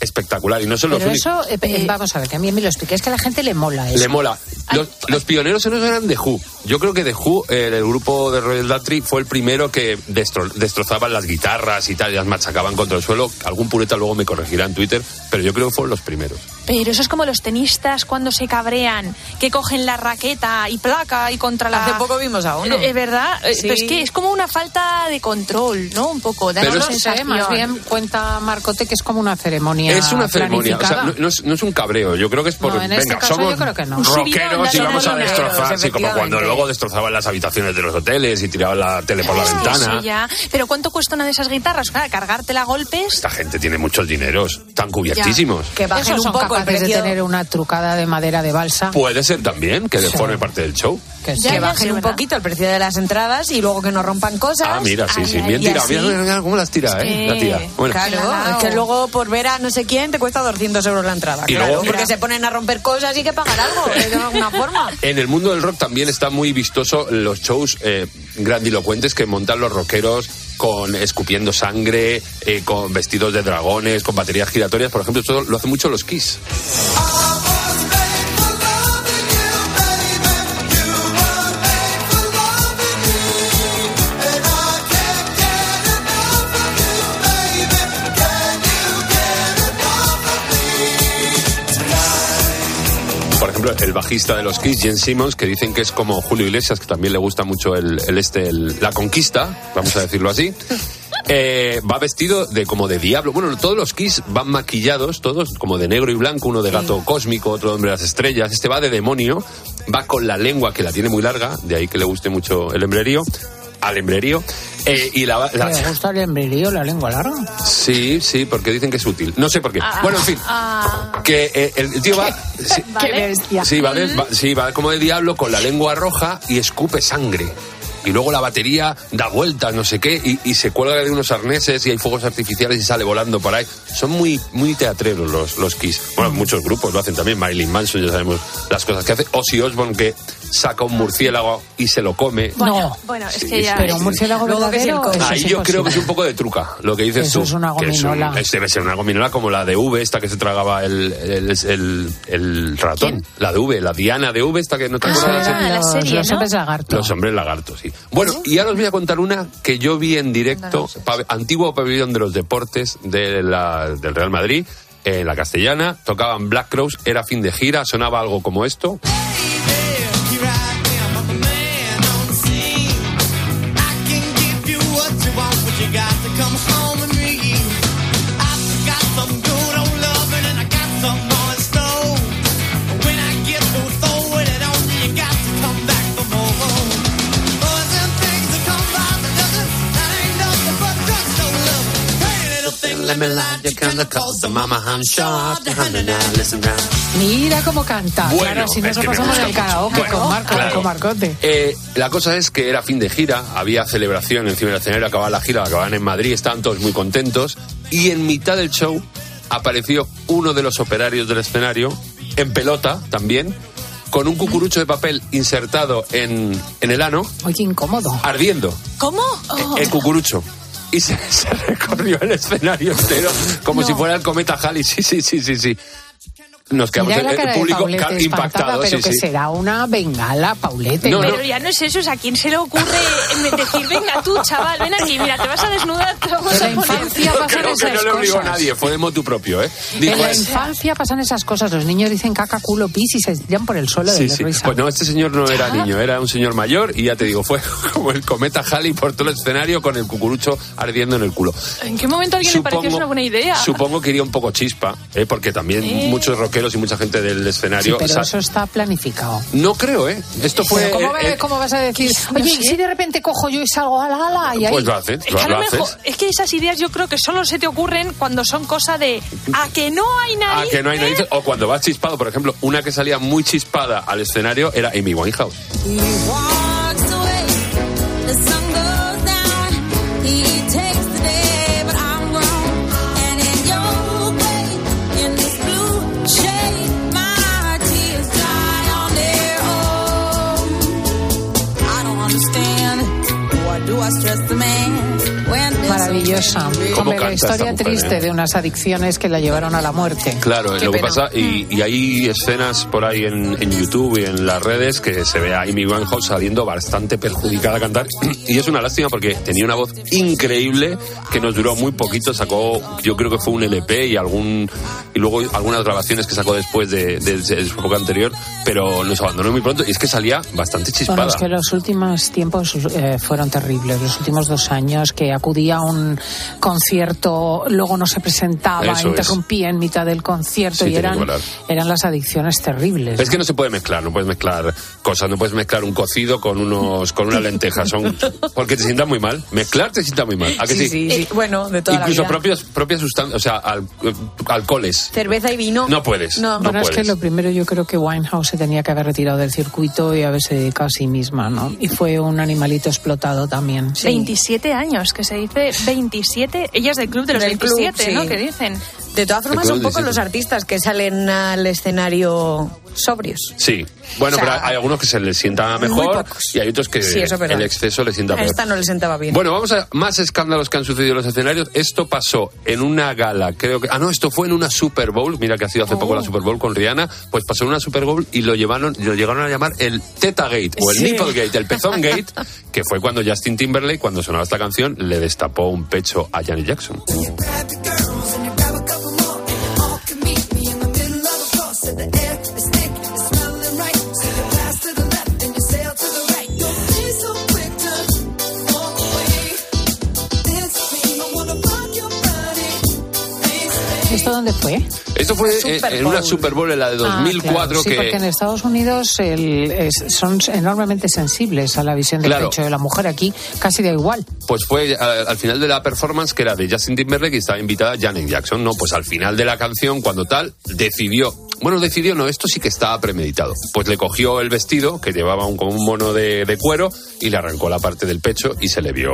Espectacular, y no son los Pero únicos. eso, eh, eh, vamos a ver, que a mí me lo expliqué, es que a la gente le mola eso. Le mola. Los, los pioneros en eso eran The Who. Yo creo que The Who, eh, el grupo de Royal Daltrey, fue el primero que destro- destrozaban las guitarras y tal, y las machacaban contra el suelo. Algún pureta luego me corregirá en Twitter, pero yo creo que fueron los primeros. Pero eso es como los tenistas cuando se cabrean, que cogen la raqueta y placa y contra la... Hace poco vimos a uno. Eh, Es verdad, Eh, Sí. pero es que es como una falta de control, ¿no? Un poco, da es- No sé, sensación. más bien cuenta Marcote que es como una ceremonia. es una ceremonia, o sea, no, no es, no es un cabreo. Yo creo que es por. No, en este venga, caso somos yo creo que no. Rockeros y vamos a destrozar. Así como cuando luego destrozaban las habitaciones de los hoteles y tiraban la tele por la Sí, ventana. sí, ya. Pero ¿cuánto cuesta una de esas guitarras? Claro, cargártela a golpes. Esta gente tiene muchos dineros, tan cubiertísimos. Que bajen un poco capaces de tener una trucada de madera de balsa. Puede ser también que forme parte del show. Que que bajen un poquito el precio de las entradas y luego que no rompan cosas. Ah, mira, sí, sí, Ay, bien tirado. Mira, mira, mira cómo las tira, ¿eh? La tía. Bueno, Claro, es que luego por ver a no sé quién te cuesta 200 euros la entrada. Y claro, luego- porque se ponen a romper cosas y hay que pagar algo, de alguna forma. En el mundo del rock también está muy vistoso los shows eh, grandilocuentes que montan los rockeros con escupiendo sangre, eh, con vestidos de dragones, con baterías giratorias. Por ejemplo, esto lo hacen mucho los Kiss. El bajista de los Kiss, Jen Simmons, que dicen que es como Julio Iglesias, que también le gusta mucho el, el este, el- la conquista, vamos a decirlo así. eh, va vestido de como de diablo. Bueno, todos los Kiss van maquillados, todos como de negro y blanco, uno de gato cósmico, otro de hombre de las estrellas. Este va de demonio, va con la lengua que la tiene muy larga, de ahí que le guste mucho el hembrerío, al hembrerío. eh, y la, la- ¿Le gusta el embrillo, la lengua larga? Sí, sí, porque dicen que es útil. No sé por qué. Ah, bueno, en fin. Que eh, el tío va. Sí, Qué bestia. Sí, va, de- va- sí, va como de diablo con la lengua roja y escupe sangre. Y luego la batería da vueltas, no sé qué, y, y se cuelga de unos arneses y hay fuegos artificiales y sale volando por ahí. Son muy, muy teatreros los, los Kiss. Bueno, muchos grupos lo hacen también. Marilyn Manson, ya sabemos las cosas que hace. Ozzy Osbourne que saca un murciélago y se lo come. No. Bueno, es Sí, que ya. Pero un murciélago verdadero. Ahí yo creo que es un poco de truca, lo que dices Eso tú. es una que es un- gominola. es- debe ser una gominola como la de V, esta que se tragaba el, el, el- el ratón. La de V, la Diana de V, esta que no te Eso acuerdas. eran la los, serie, los ¿no? hombres lagarto. Los hombres lagartos, sí. Bueno, y ahora os voy a contar una que yo vi en directo, antiguo pabellón de los deportes de la- del Real Madrid, en la castellana, tocaban Black Crows, era fin de gira, sonaba algo como esto. Mira cómo canta. Bueno, claro, si es nos lo que me pasamos en el karaoke mucho. con Marco, claro. con Marcote. Eh, la cosa es que era fin de gira, había celebración encima del escenario, acababa la gira, acababan en Madrid, estaban todos muy contentos y en mitad del show apareció uno de los operarios del escenario, en pelota también, con un cucurucho de papel insertado en, en el ano, Oye, incómodo. ardiendo, ¿Cómo? el cucurucho. Y se, se recorrió el escenario entero como No. si fuera el cometa Halley. Sí, sí, sí, sí, sí. Nos quedamos Mira el, la público impactado. pero sí, que sí. será una bengala, Paulete. No, Pero ya no es eso, o sea, ¿a quién se le ocurre en decir, venga tú, chaval, ven aquí, mira, te vas a desnudar, te vamos En a la poner... infancia Yo pasan creo que no esas le obligó a cosas. nadie, fue de motu propio, ¿eh? Dijo, En la "Es- infancia pasan esas cosas. Los niños dicen caca, culo, pis y se tiran por el suelo Sí, de sí. risa. Pues no, este señor no era niño, era un señor mayor y ya te digo, fue como el cometa Halley por todo el escenario con el cucurucho ardiendo en el culo. ¿En qué momento a alguien le pareció una buena idea? supongo que iría un poco chispa, ¿eh? porque también Eh. muchos rockeros y mucha gente del Sí, escenario... pero eso está planificado. No creo, ¿eh? Esto fue... Pero ¿cómo, eh, cómo vas a decir? No Oye, sé. ¿y si de repente cojo yo y salgo a la ala? Y ahí... Pues lo haces, Es lo, que a lo mejor, es que esas ideas yo creo que solo se te ocurren cuando son cosa de a que no hay Ah, narices. que no hay narices. O cuando vas chispado, por ejemplo, una que salía muy chispada al escenario era Amy Winehouse. Maravillosa. ¿Cómo Hombre, la historia mujer, triste eh? de unas adicciones que la llevaron a la muerte. Claro, Qué lo que pena. pasa, y, y hay escenas por ahí en, en YouTube y en las redes que se ve a Amy Winehouse saliendo bastante perjudicada a cantar. Y es una lástima porque tenía una voz increíble que nos duró muy poquito. Sacó, yo creo que fue un LP y algún y luego algunas grabaciones que sacó después de, de- de su época anterior, pero nos abandonó muy pronto. Y es que salía bastante Bueno, chispada. es que los últimos tiempos eh, fueron terribles. Los últimos dos años que acudía a un concierto, luego no se presentaba, Eso es. interrumpía en mitad del concierto Sí, y eran, eran las adicciones terribles. Es que no se puede mezclar, no puedes mezclar cosas, no puedes mezclar un cocido con unos con una lenteja, son porque te sienta muy mal. Mezclar te sienta muy mal. ¿A que sí? sí, sí. Bueno, de toda Incluso la vida. propias propias sustancias, o sea, al- eh, alcoholes. Cerveza y vino. No puedes. No. No Bueno, es que puedes. lo primero yo creo que Winehouse se tenía que haber retirado del circuito y haberse dedicado a sí misma, ¿no? Y fue un animalito explotado también. 27 años, que se dice 27. Ella es del club de los Del club, 27, sí. ¿no? Que dicen. De todas formas, son club pocos los artistas que salen al escenario sobrios. Sí. Bueno, O sea, pero hay algunos que se les sienta mejor y hay otros que Sí, el exceso les sienta A peor. esta no le sentaba bien. Bueno, vamos a más escándalos que han sucedido en los escenarios. Esto pasó en una gala, creo que. Ah, no, esto fue en una Super Bowl. Mira que ha sido hace poco Oh. la Super Bowl con Rihanna. Pues pasó en una Super Bowl y lo llevaron, lo llegaron a llamar el Teta Gate o el Sí. Nipple Gate, el Pezón Gate, que fue cuando Justin Timberlake, cuando sonaba esta canción, le destapó un pecho a Janet Jackson. ¿Esto dónde fue? Esto fue eh, Super en una. Super Bowl en la de 2004 Ah, claro. Sí, que porque en Estados Unidos el- es- son enormemente sensibles a la visión del Claro. pecho de la mujer. Aquí casi da igual. Pues fue al, al final de la performance que era de Justin Timberlake y estaba invitada Janet Jackson, ¿no? Pues al final de la canción, cuando tal, decidió. Bueno, decidió, no, esto sí que estaba premeditado. Pues le cogió el vestido, que llevaba un, como un mono de, de cuero, y le arrancó la parte del pecho y se le vio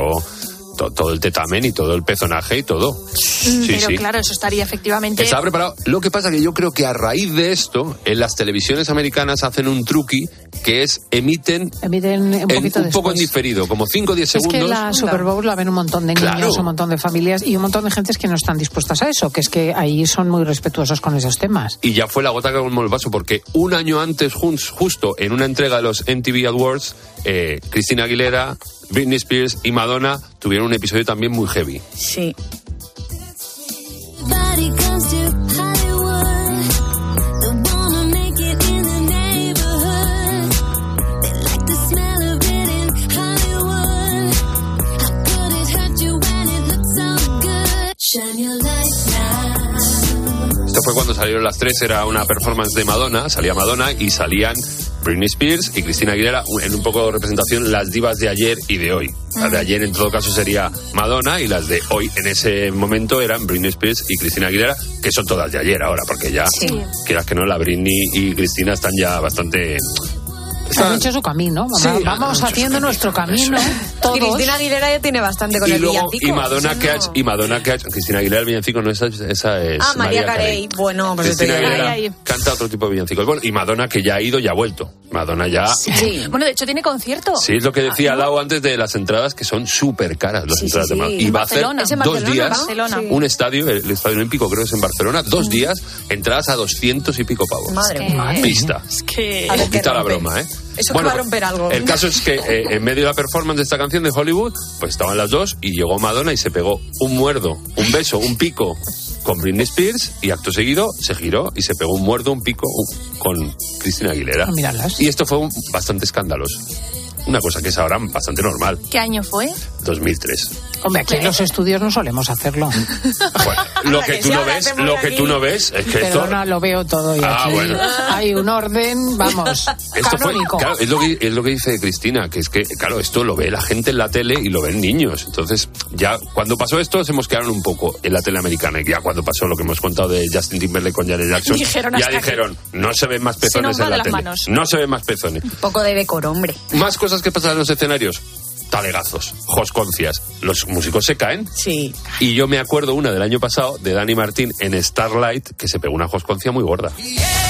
to- todo el tetamen y todo el pezonaje y todo. Mm, Sí, pero sí. claro, eso estaría efectivamente. Estaba preparado. Lo que pasa que yo creo que a raíz de esto, en las televisiones americanas hacen un truqui que es emiten Emiten un en- poquito un poco en diferido, como 5 o 10 Es segundos. que la Super Bowl la ven un montón de niños, Claro. un montón de familias y un montón de gentes que no están dispuestas a eso, que es que ahí son muy respetuosos con esos temas. y ya fue la gota que colmó el vaso porque un año antes justo en una entrega de los MTV Awards eh, Cristina Aguilera Britney Spears y Madonna tuvieron un episodio también muy heavy. Sí. Esto fue cuando salieron las tres era una performance de Madonna salía Madonna y salían Britney Spears y Cristina Aguilera en un poco de representación las divas de ayer y de hoy las de ayer en todo caso sería Madonna y las de hoy en ese momento eran Britney Spears y Cristina Aguilera que son todas de ayer ahora porque ya Sí. quieras que no la Britney y Cristina están ya bastante Han hecho su camino, vamos, Sí, vamos haciendo nuestro camino. Todos. Cristina Aguilera ya tiene bastante con y el luego villancico. y Madonna Eso que ha no- hecho- y Madonna que ha hecho- Cristina Aguilera el villancico no esa, esa es Ah, María Carey. Bueno, pues Cristina Aguilera ay. canta otro tipo de villancicos bueno y Madonna que ya ha ido y ha vuelto Madonna ya Sí. Bueno, de hecho tiene concierto. Sí, es lo que decía Lau antes de las entradas, que son súper caras las Sí, entradas sí, de Madonna. Y En va a hacer dos Barcelona, días, Barcelona. Un estadio, el estadio olímpico creo que es en Barcelona, dos días, entradas a 200 y pico pavos. Madre mía. Pista. Es que. La broma, ¿eh? Eso que va a romper algo. El caso es que eh, en medio de la performance de esta canción de Hollywood, pues estaban las dos y llegó Madonna y se pegó un muerdo, un beso, un pico con Britney Spears y acto seguido se giró y se pegó un muerdo, un pico con Cristina Aguilera. Y esto fue un- bastante escandaloso. Una cosa que es ahora bastante normal. ¿Qué año fue? 2003. Hombre, aquí en los estudios no solemos hacerlo. Lo que tú no ves, lo que tú no ves es que esto Perdona, lo veo todo y Ah, aquí bueno. hay un orden, vamos, Esto fue, claro, es lo, que, es lo que dice Cristina, que es que, claro, esto lo ve la gente en la tele y lo ven niños. Entonces, ya cuando pasó esto, se mosquearon un poco en la tele americana. Y ya cuando pasó lo que hemos contado de Justin Timberlake con Janet Jackson, Dijeron ya dijeron, no se ven más pezones en la tele. manos. No se ven más pezones. Un poco de decoro, hombre. Más cosas que pasan en los escenarios. Talegazos, josconcias. Los músicos se caen. Sí. Y yo me acuerdo una del año pasado de Dani Martín en Starlight que se pegó una josconcia muy gorda. Que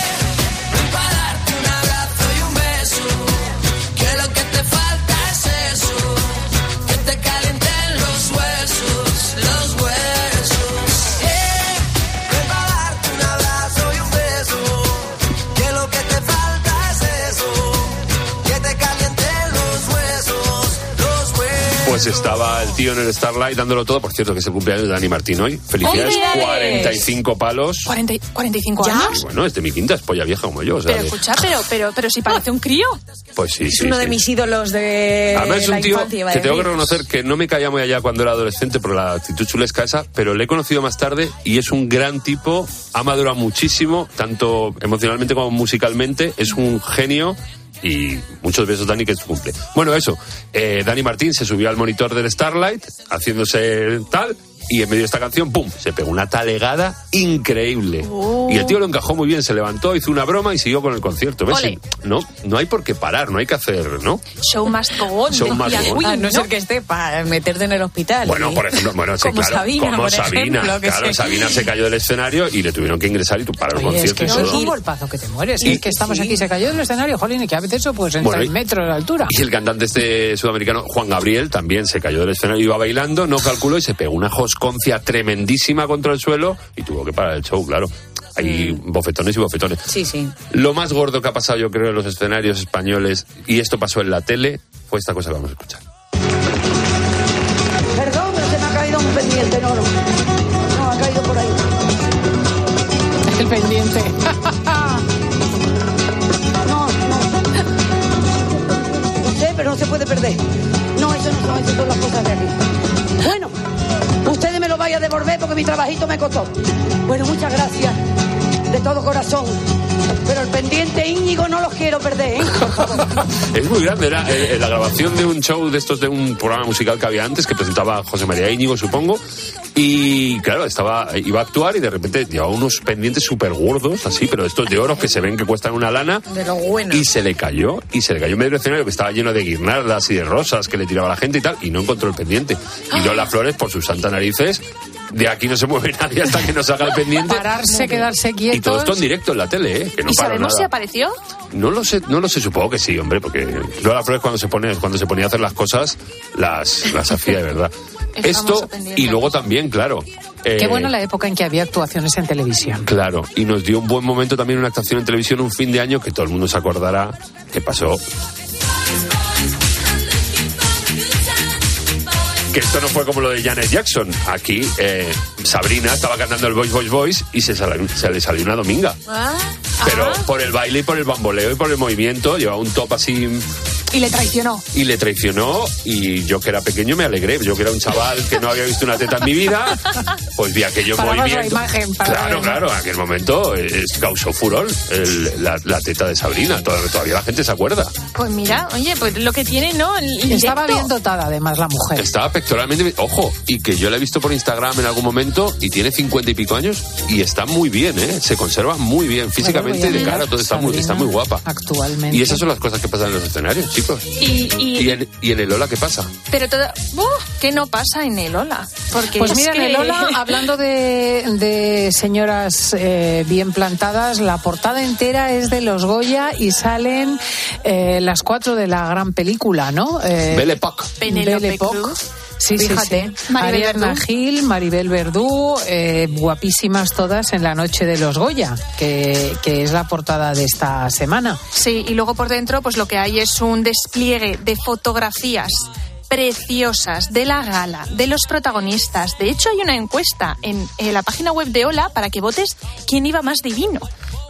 Pues estaba el tío en el Starlight dándolo todo. Por cierto, que es el cumpleaños de Dani Martín hoy. Felicidades, ¡Hombre! 45 palos. 40 y- 45 Y años. bueno, es de mi quinta, es polla vieja como yo. O sea, Pero escucha, pero, pero, pero si parece un crío. pues sí, Es sí, uno de sí. mis ídolos de Además es la un tío infancia, que tengo que reconocer que no me caía muy allá cuando era adolescente por la actitud chulesca esa, pero le he conocido más tarde y es un gran tipo, ha madurado muchísimo, tanto emocionalmente como musicalmente, es un genio y muchos besos Dani que cumple. Bueno, eso, eh, Dani Martín se subió al monitor del Starlight haciéndose tal y en medio de esta canción, ¡pum!, se pegó una talegada increíble. Oh. Y el tío lo encajó muy bien, se levantó, hizo una broma y siguió con el concierto. ¿Ves? Ole. No, no hay por qué parar, no hay que hacer, ¿no? Show must go on. Show must decía go on. A Queen, no ¿no? ser que esté para meterte en el hospital. Bueno, y- por ejemplo, bueno, sí, Como claro, Sabina, como por Sabina, ejemplo, que claro, Sabina se cayó del escenario y le tuvieron que ingresar y tú para el Oye, es concierto que eso es un golpazo que te mueres. Y- es que estamos aquí, se cayó del escenario, jolín, y que a veces eso pues en Bueno, y- metros de altura. Y el cantante este sudamericano, Juan Gabriel, también se cayó del escenario, iba bailando, no calculó y se pegó una josconcia tremendísima contra el suelo y tuvo que parar el show, claro. Hay bofetones y bofetones. Sí, sí. Lo más gordo que ha pasado, yo creo, en los escenarios españoles, y esto pasó en la tele, fue esta cosa que vamos a escuchar. Perdón, pero se me ha caído un pendiente, no, no. No, ha caído por ahí. El pendiente. No, no. No sé, pero no se puede perder. No, eso no son, eso son las cosas de aquí. Bueno, ustedes me lo vayan a devolver porque mi trabajito me costó. Bueno, muchas gracias. De todo corazón. Pero el pendiente Íñigo no los quiero perder, ¿eh? Es muy grande, era eh, la grabación de un show de estos de un programa musical que había antes, que presentaba José María Íñigo, supongo. Y claro, estaba, iba a actuar y de repente llevaba unos pendientes súper gordos, así, pero estos de oro que se ven que cuestan una lana. De lo bueno. Y se le cayó, y se le cayó en medio del escenario que estaba lleno de guirnaldas y de rosas que le tiraba la gente y tal, y no encontró el pendiente. Y Lola Flores, por sus santas narices, de aquí no se mueve nadie hasta que nos haga el pendiente. Pararse, quedarse Y todo esto quietos. en directo en la tele, ¿eh? Que no ¿Y sabemos nada. si apareció? No lo sé, no lo sé, supongo que sí, hombre, porque Lola Flores cuando se pone, cuando se ponía a hacer las cosas, las, las hacía de verdad. Esto y luego también, claro. eh, Qué buena la época en que había actuaciones en televisión. Claro, y nos dio un buen momento también una actuación en televisión un fin de año que todo el mundo se acordará que pasó. Que esto no fue como lo de Janet Jackson. Aquí eh, Sabrina estaba cantando el Voice Voice Voice y se, sal- se le salió una dominga. Pero por el baile y por el bamboleo y por el movimiento, llevaba un top así Y le traicionó. y le traicionó y yo que era pequeño me alegré. Yo que era un chaval que no había visto una teta en mi vida, pues vi aquello la movimiento. imagen, parabas claro, la claro, en aquel momento eh, causó furor el- la, la teta de Sabrina. Todavía, todavía la gente se acuerda. Pues mira, oye, pues lo que tiene, ¿no? El Estaba bien dotada, además, la mujer. Estaba pectoralmente, ojo, y que yo la he visto por Instagram en algún momento y tiene cincuenta y pico años y está muy bien, ¿eh? Se conserva muy bien físicamente y de cara, todo está muy, está muy guapa. Actualmente. Y esas son las cosas que pasan en los escenarios, chicos. Y, y- Y en, y en el Ola, ¿qué pasa? pero todo, ¡Uf! ¿qué no pasa en el Ola? Porque Pues es mira, en que- el Ola, hablando de, de señoras eh, bien plantadas, la portada entera es de los Goya y salen eh, las cuatro de la gran película, ¿no? Eh, Belle Époque. Belle Époque. Sí, sí, Fíjate. sí. Maribel Ariadna. Gil, Maribel Verdú, eh, guapísimas todas en la noche de los Goya, que, que es la portada de esta semana. Sí, y luego por dentro, pues lo que hay es un despliegue de fotografías preciosas de la gala, de los protagonistas. De hecho, hay una encuesta en, la página web de Ola para que votes quién iba más divino.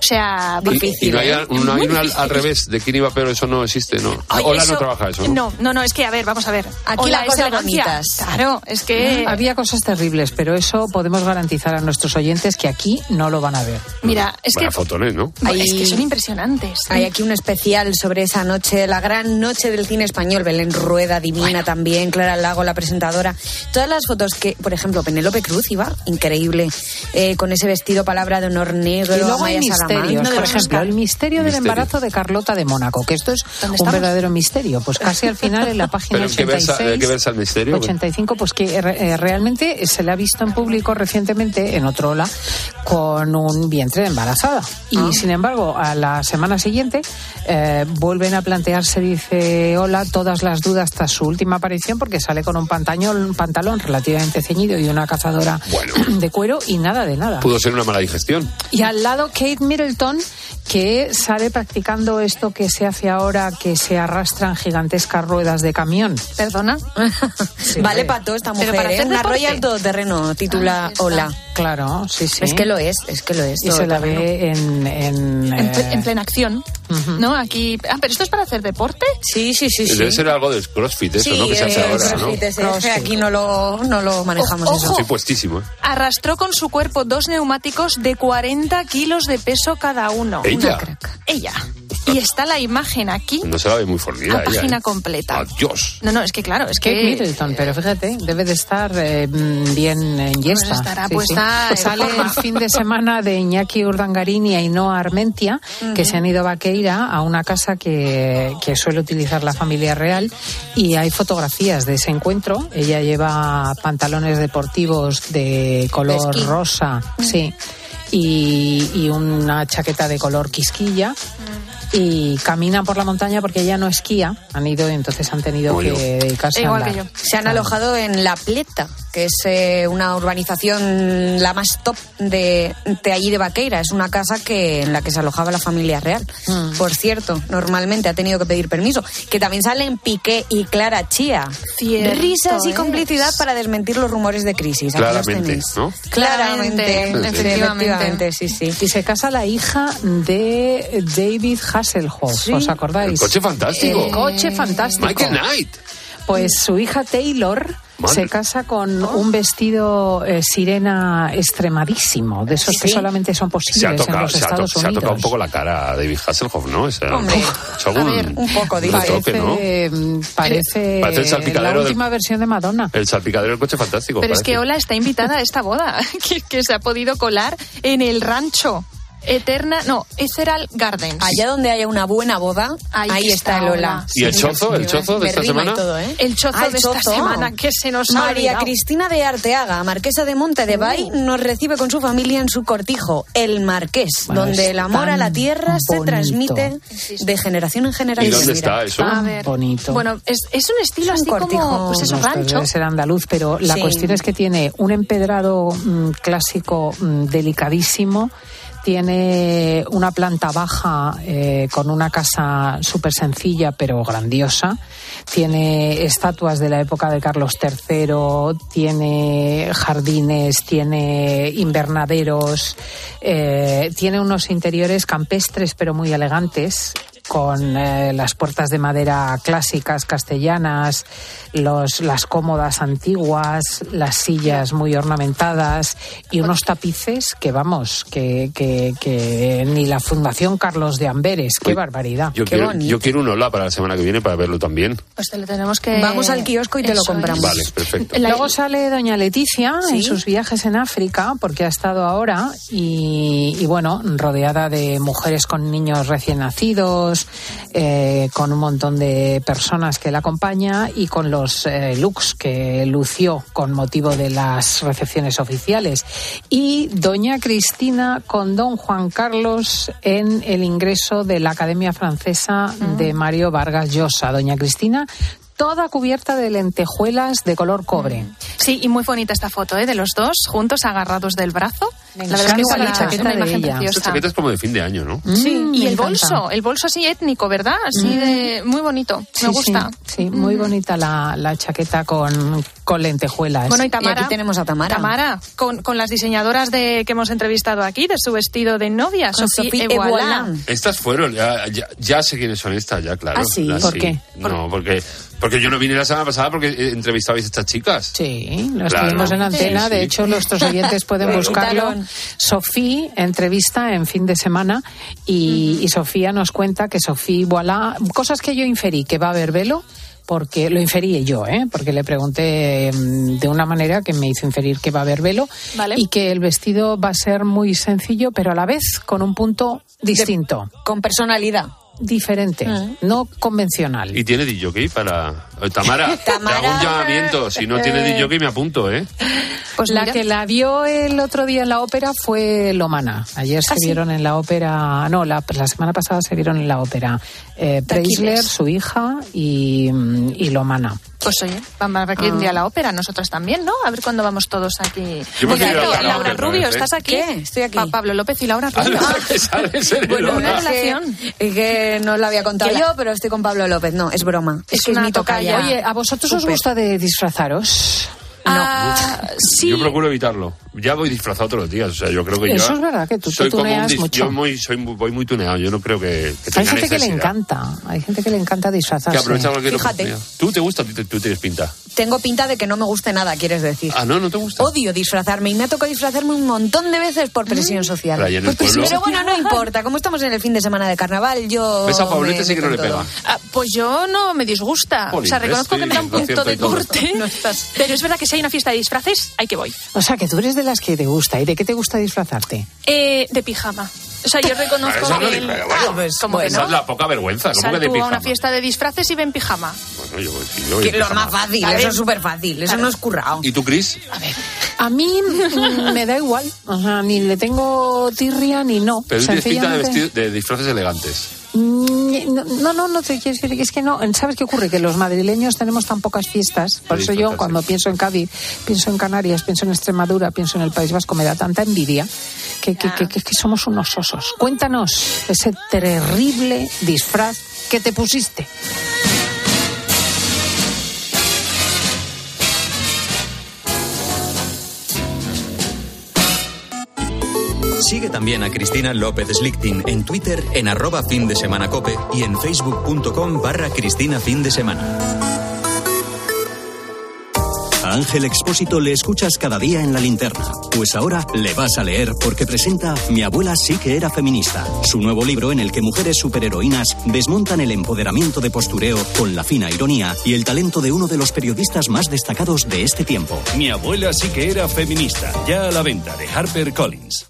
O sea, Y, y no hay, ¿eh? no hay Muy una al, revés de quién iba, pero eso no existe, ¿no? Oye, Hola eso- no trabaja eso, ¿no? No, no, no, es que, a ver, vamos a ver. Aquí Hola es cosas elegancia. bonitas. Claro, es que... Había cosas terribles, pero eso podemos garantizar a nuestros oyentes que aquí no lo van a ver. Mira, es que... Vaya fotones, ¿no? Hay- Es que son impresionantes. Hay aquí un especial sobre esa noche, la gran noche del cine español. Belén Rueda, divina también, Clara Lago, la presentadora. Todas las fotos que, por ejemplo, Penélope Cruz iba, increíble, eh, con ese vestido palabra de honor negro, Y luego hay misterios, por ejemplo, el misterio del embarazo de Carlota de Mónaco, que esto es un verdadero misterio. Pues casi al final en la página ¿Pero en qué versa, 86, de qué versa el misterio? 85, pues que eh, eh, realmente se le ha visto en público recientemente en otro ola con un vientre de embarazada. Y Ah. sin embargo, a la semana siguiente eh, vuelven a plantearse, dice Ola, todas las dudas tras su última aparición porque sale con un pantalón, un pantalón relativamente ceñido y una cazadora Bueno. de cuero y nada de nada. Pudo ser una mala digestión. Y al lado Kate Middleton que sale practicando esto que se hace ahora, que se arrastran gigantescas ruedas de camión. ¿Perdona? vale para todo esta Pero mujer, para ¿eh? hacer Una deporte. Royal Todoterreno, titula Hola. Claro, sí, sí. Es que lo es, es que lo es. Y se la ve en... En, En, eh, en plena acción, ¿no? Aquí. Ah, pero esto es para hacer deporte. Sí, sí, sí, Debe ser algo de CrossFit eso, ¿no? Que se hace ahora, ¿no? crossfit, es que aquí no lo, no lo manejamos Ojo, eso. ojo. Estoy puestísimo, ¿eh? Arrastró con su cuerpo dos neumáticos de 40 kilos de peso cada uno. ¿Ella? Una crack. Ella. Y está la imagen aquí, No se la ve muy fornida a ella, página ¿eh? completa. Adiós. No, no, es que claro, es Kate que. Middleton, pero fíjate, debe de estar eh, bien en yesta. Pues estará puesta Sale el fin de semana de Iñaki Urdangarín y Ainhoa Armentia, que se han ido a Vaqueira, a una casa que, que suele utilizar la familia real, y hay fotografías de ese encuentro. Ella lleva pantalones deportivos de color esquí. rosa, sí, y, y una chaqueta de color quisquilla. Y caminan por la montaña porque ella no esquía, han ido y entonces han tenido que dedicarse a Igual que yo. Se han alojado en La Pleta, que es eh, una urbanización la más top de, de allí de Vaqueira. Es una casa que en la que se alojaba la familia real. Mm. Por cierto, normalmente ha tenido que pedir permiso. Que también salen Piqué y Clara Chía. Cierto Risas y es. complicidad para desmentir los rumores de crisis. Claramente. ¿no? Claramente, efectivamente, sí, sí. Y se casa la hija de David Hasselhoff, Sí. ¿os acordáis? El coche fantástico. El coche fantástico. Michael Knight. Pues su hija Taylor Madre. se casa con un vestido eh, sirena extremadísimo, de esos que Sí. solamente son Se ha, posibles en tocado, los se, ha Estados se ha tocado un Unidos. poco la cara a David Hasselhoff, ¿no? Ese, Hombre, según a ver, un poco, digo. retoque, ¿no? Parece, parece, Parece el salpicadero la del- última versión de Madonna. El salpicadero del coche fantástico. Pero es parece. que Ola está invitada a esta boda, que, que se ha podido colar en el rancho Eterna, no, Ethereal Gardens. Allá donde haya una buena boda, ahí, Ahí está está el Ola. Ola. ¿Y el chozo? ¿El chozo de Me esta y semana? todo, ¿eh? El chozo Ah, el de esta semana que se nos ha María. Cristina de Arteaga, marquesa de Monte de Bay, nos recibe con su familia en su cortijo, el Marqués, Bueno, donde es el amor a la tierra se transmite de generación en ¿Y generación. dónde Mira. está eso? A Tan ver, bonito. Bueno, es, es un estilo Es un así cortijo. como, pues eso, No, rancho. debe ser andaluz, pero la Sí. cuestión es que tiene un empedrado mm, clásico mm, delicadísimo, tiene una planta baja eh, con una casa súper sencilla pero grandiosa, tiene estatuas de la época de Carlos III, tiene jardines, tiene invernaderos, eh, tiene unos interiores campestres pero muy elegantes con eh, las puertas de madera clásicas castellanas, los, las cómodas antiguas, las sillas muy ornamentadas y unos tapices que vamos, que, que, que ni la Fundación Carlos de Amberes, qué Oye, barbaridad. Yo Qué quiero, bonito. yo quiero un Ola para la semana que viene para verlo también. Pues te lo tenemos que... Vamos al kiosco y te lo compramos. Vale, perfecto. La- Luego sale doña Leticia en Sí. sus viajes en África, porque ha estado ahora, y, y bueno, rodeada de mujeres con niños recién nacidos, eh, con un montón de personas que la acompaña y con los eh, looks que lució con motivo de las recepciones oficiales. Y doña Cristina con don Juan Carlos en el ingreso de la Academia Francesa de Mario Vargas Llosa. Doña Cristina toda cubierta de lentejuelas de color cobre. Sí, y muy bonita esta foto, ¿eh? De los dos juntos agarrados del brazo. Me la verdad es que es la una, chaqueta de ella. Esta chaqueta es como de fin de año, ¿no? Sí, Mm, y me el encanta. bolso, el bolso así étnico, ¿verdad? Así de muy bonito, Sí, me gusta. Sí, sí, muy bonita la, la chaqueta con, con lentejuelas. Bueno, y Tamara. aquí tenemos a Tamara. Tamara, con, con las diseñadoras de que hemos entrevistado aquí, de su vestido de novia, Evoilà. Evoilà. Estas fueron, ya, ya, ya sé quiénes son estas, ya, claro. ¿Ah, sí? Las ¿Por qué? No, porque, porque yo no vine la semana pasada porque eh, entrevistabais a estas chicas. Sí, lo Claro. estuvimos en antena. Sí, De sí. hecho, nuestros oyentes pueden buscarlo. Sofía, entrevista en fin de semana. Y, y Sofía nos cuenta que Sofía, voilà, cosas que yo inferí, que va a haber velo. Porque lo inferí yo, ¿eh? porque le pregunté mm, de una manera que me hizo inferir que va a haber velo Vale. y que el vestido va a ser muy sencillo, pero a la vez con un punto distinto, Con personalidad. diferente, no convencional. Y tiene DJ para. Eh, Tamara, te Tamara. hago un llamamiento. Si no tiene DJ, me apunto, ¿eh? Pues la mira. que la vio el otro día en la ópera fue Lomana. Ayer se ¿Ah, sí? vieron en la ópera, no, la, la semana pasada se vieron en la ópera eh, Preisler, su hija y, y Lomana. Pues oye, vamos a ver que un día a la ópera, nosotros también, ¿no? A ver cuándo vamos todos aquí. Yo Mira, ir a la Laura ópera, Rubio, ¿eh? ¿estás aquí? ¿Qué? Estoy aquí. Pa- Pablo López y Laura Rubio. Bueno, una es que- relación. Es que no lo había contado Que yo, la- pero estoy con Pablo López. No, es broma. Es, Es que es una mi tocaya. Oye, ¿a vosotros os gusta de disfrazaros? Ah, sí. Yo procuro evitarlo. Ya voy disfrazado todos los días. O sea, yo creo que Eso es verdad, que tú te soy como un tuneas dis- mucho. Yo muy, soy, muy- voy muy tuneado. Yo no creo que, que Hay gente que le encanta, hay gente que le encanta disfrazarse. Que aprovecha cualquier Fíjate. ¿Tú te gusta? ¿Tú, tú tienes pinta? Tengo pinta de que no me guste nada, quieres decir. Ah, no, no te gusta. Odio disfrazarme y me ha tocado disfrazarme un montón de veces por presión social. Pero Pues, pueblo- pero bueno, no importa. Como estamos en el fin de semana de carnaval, yo. ¿Ves a Pablete me sí que no le pega? Ah, pues yo no me disgusta. O sea, reconozco Sí, que me da un punto de corte. Pero es verdad que si hay una fiesta de disfraces, hay que voy. O sea, que tú eres de las que te gusta. ¿Y de qué te gusta disfrazarte? Eh, de pijama. O sea, yo reconozco Eso no que... Ah, pues, ¿cómo que Esa no? es la poca vergüenza. ¿Cómo que de tú a pijama? una fiesta de disfraces y ve en pijama. Bueno, yo yo voy Que en lo pijama. más fácil, A ver. eso es súper fácil. Eso no es currado. ¿Y tú, Cris? A mí mm, me da igual. O sea, ni le tengo tirria ni no. Pero tú tienes pinta de, vestir, de disfraces elegantes. Mm, No, no, no te quiero decir. Es que no. ¿Sabes qué ocurre? Que los madrileños tenemos tan pocas fiestas. Por eso yo, cuando pienso en Cádiz, pienso en Canarias, pienso en Extremadura, pienso en el País Vasco, me da tanta envidia que, que, que- que- que somos unos osos. Cuéntanos ese terrible disfraz que te pusiste. Sigue también a Cristina López Slichting en Twitter en arroba fin de semana cope y en facebook.com barra Cristina fin de semana. A Ángel Expósito le escuchas cada día en la linterna. Pues ahora le vas a leer porque presenta Mi abuela sí que era feminista, su nuevo libro en el que mujeres superheroínas desmontan el empoderamiento de postureo con la fina ironía y el talento de uno de los periodistas más destacados de este tiempo. Mi abuela sí que era feminista. Ya a la venta de Harper Collins.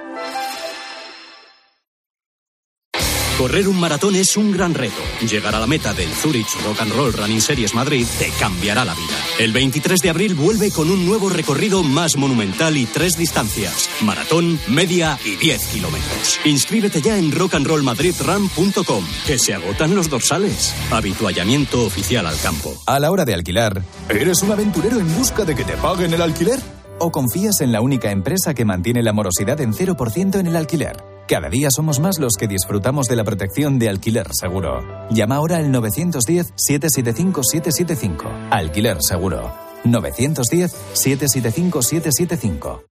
Correr un maratón es un gran reto. Llegar a la meta del Zurich Rock and Roll Running Series Madrid te cambiará la vida. El 23 de abril vuelve con un nuevo recorrido más monumental y tres distancias: maratón, media y 10 kilómetros. Inscríbete ya en rockandrollmadridrun.com, que se agotan los dorsales. Habituallamiento oficial al campo. A la hora de alquilar, ¿eres un aventurero en busca de que te paguen el alquiler? ¿O confías en la única empresa que mantiene la morosidad en 0% en el alquiler? Cada día somos más los que disfrutamos de la protección de alquiler seguro. Llama ahora al 910-775-775. Alquiler seguro. 910-775-775.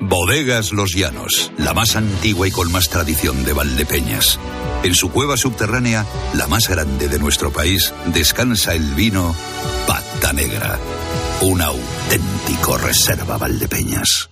Bodegas Los Llanos, la más antigua y con más tradición de Valdepeñas. En su cueva subterránea, la más grande de nuestro país, descansa el vino Pata Negra, un auténtico reserva Valdepeñas.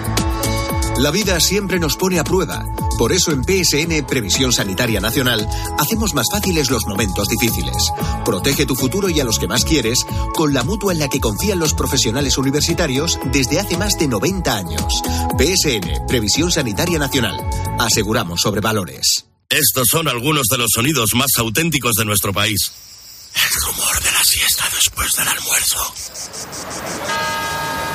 La vida siempre nos pone a prueba. Por eso en PSN Previsión Sanitaria Nacional hacemos más fáciles los momentos difíciles. Protege tu futuro y a los que más quieres con la mutua en la que confían los profesionales universitarios desde hace más de 90 años. PSN Previsión Sanitaria Nacional. Aseguramos sobre valores. Estos son algunos de los sonidos más auténticos de nuestro país. El rumor de la siesta después del almuerzo.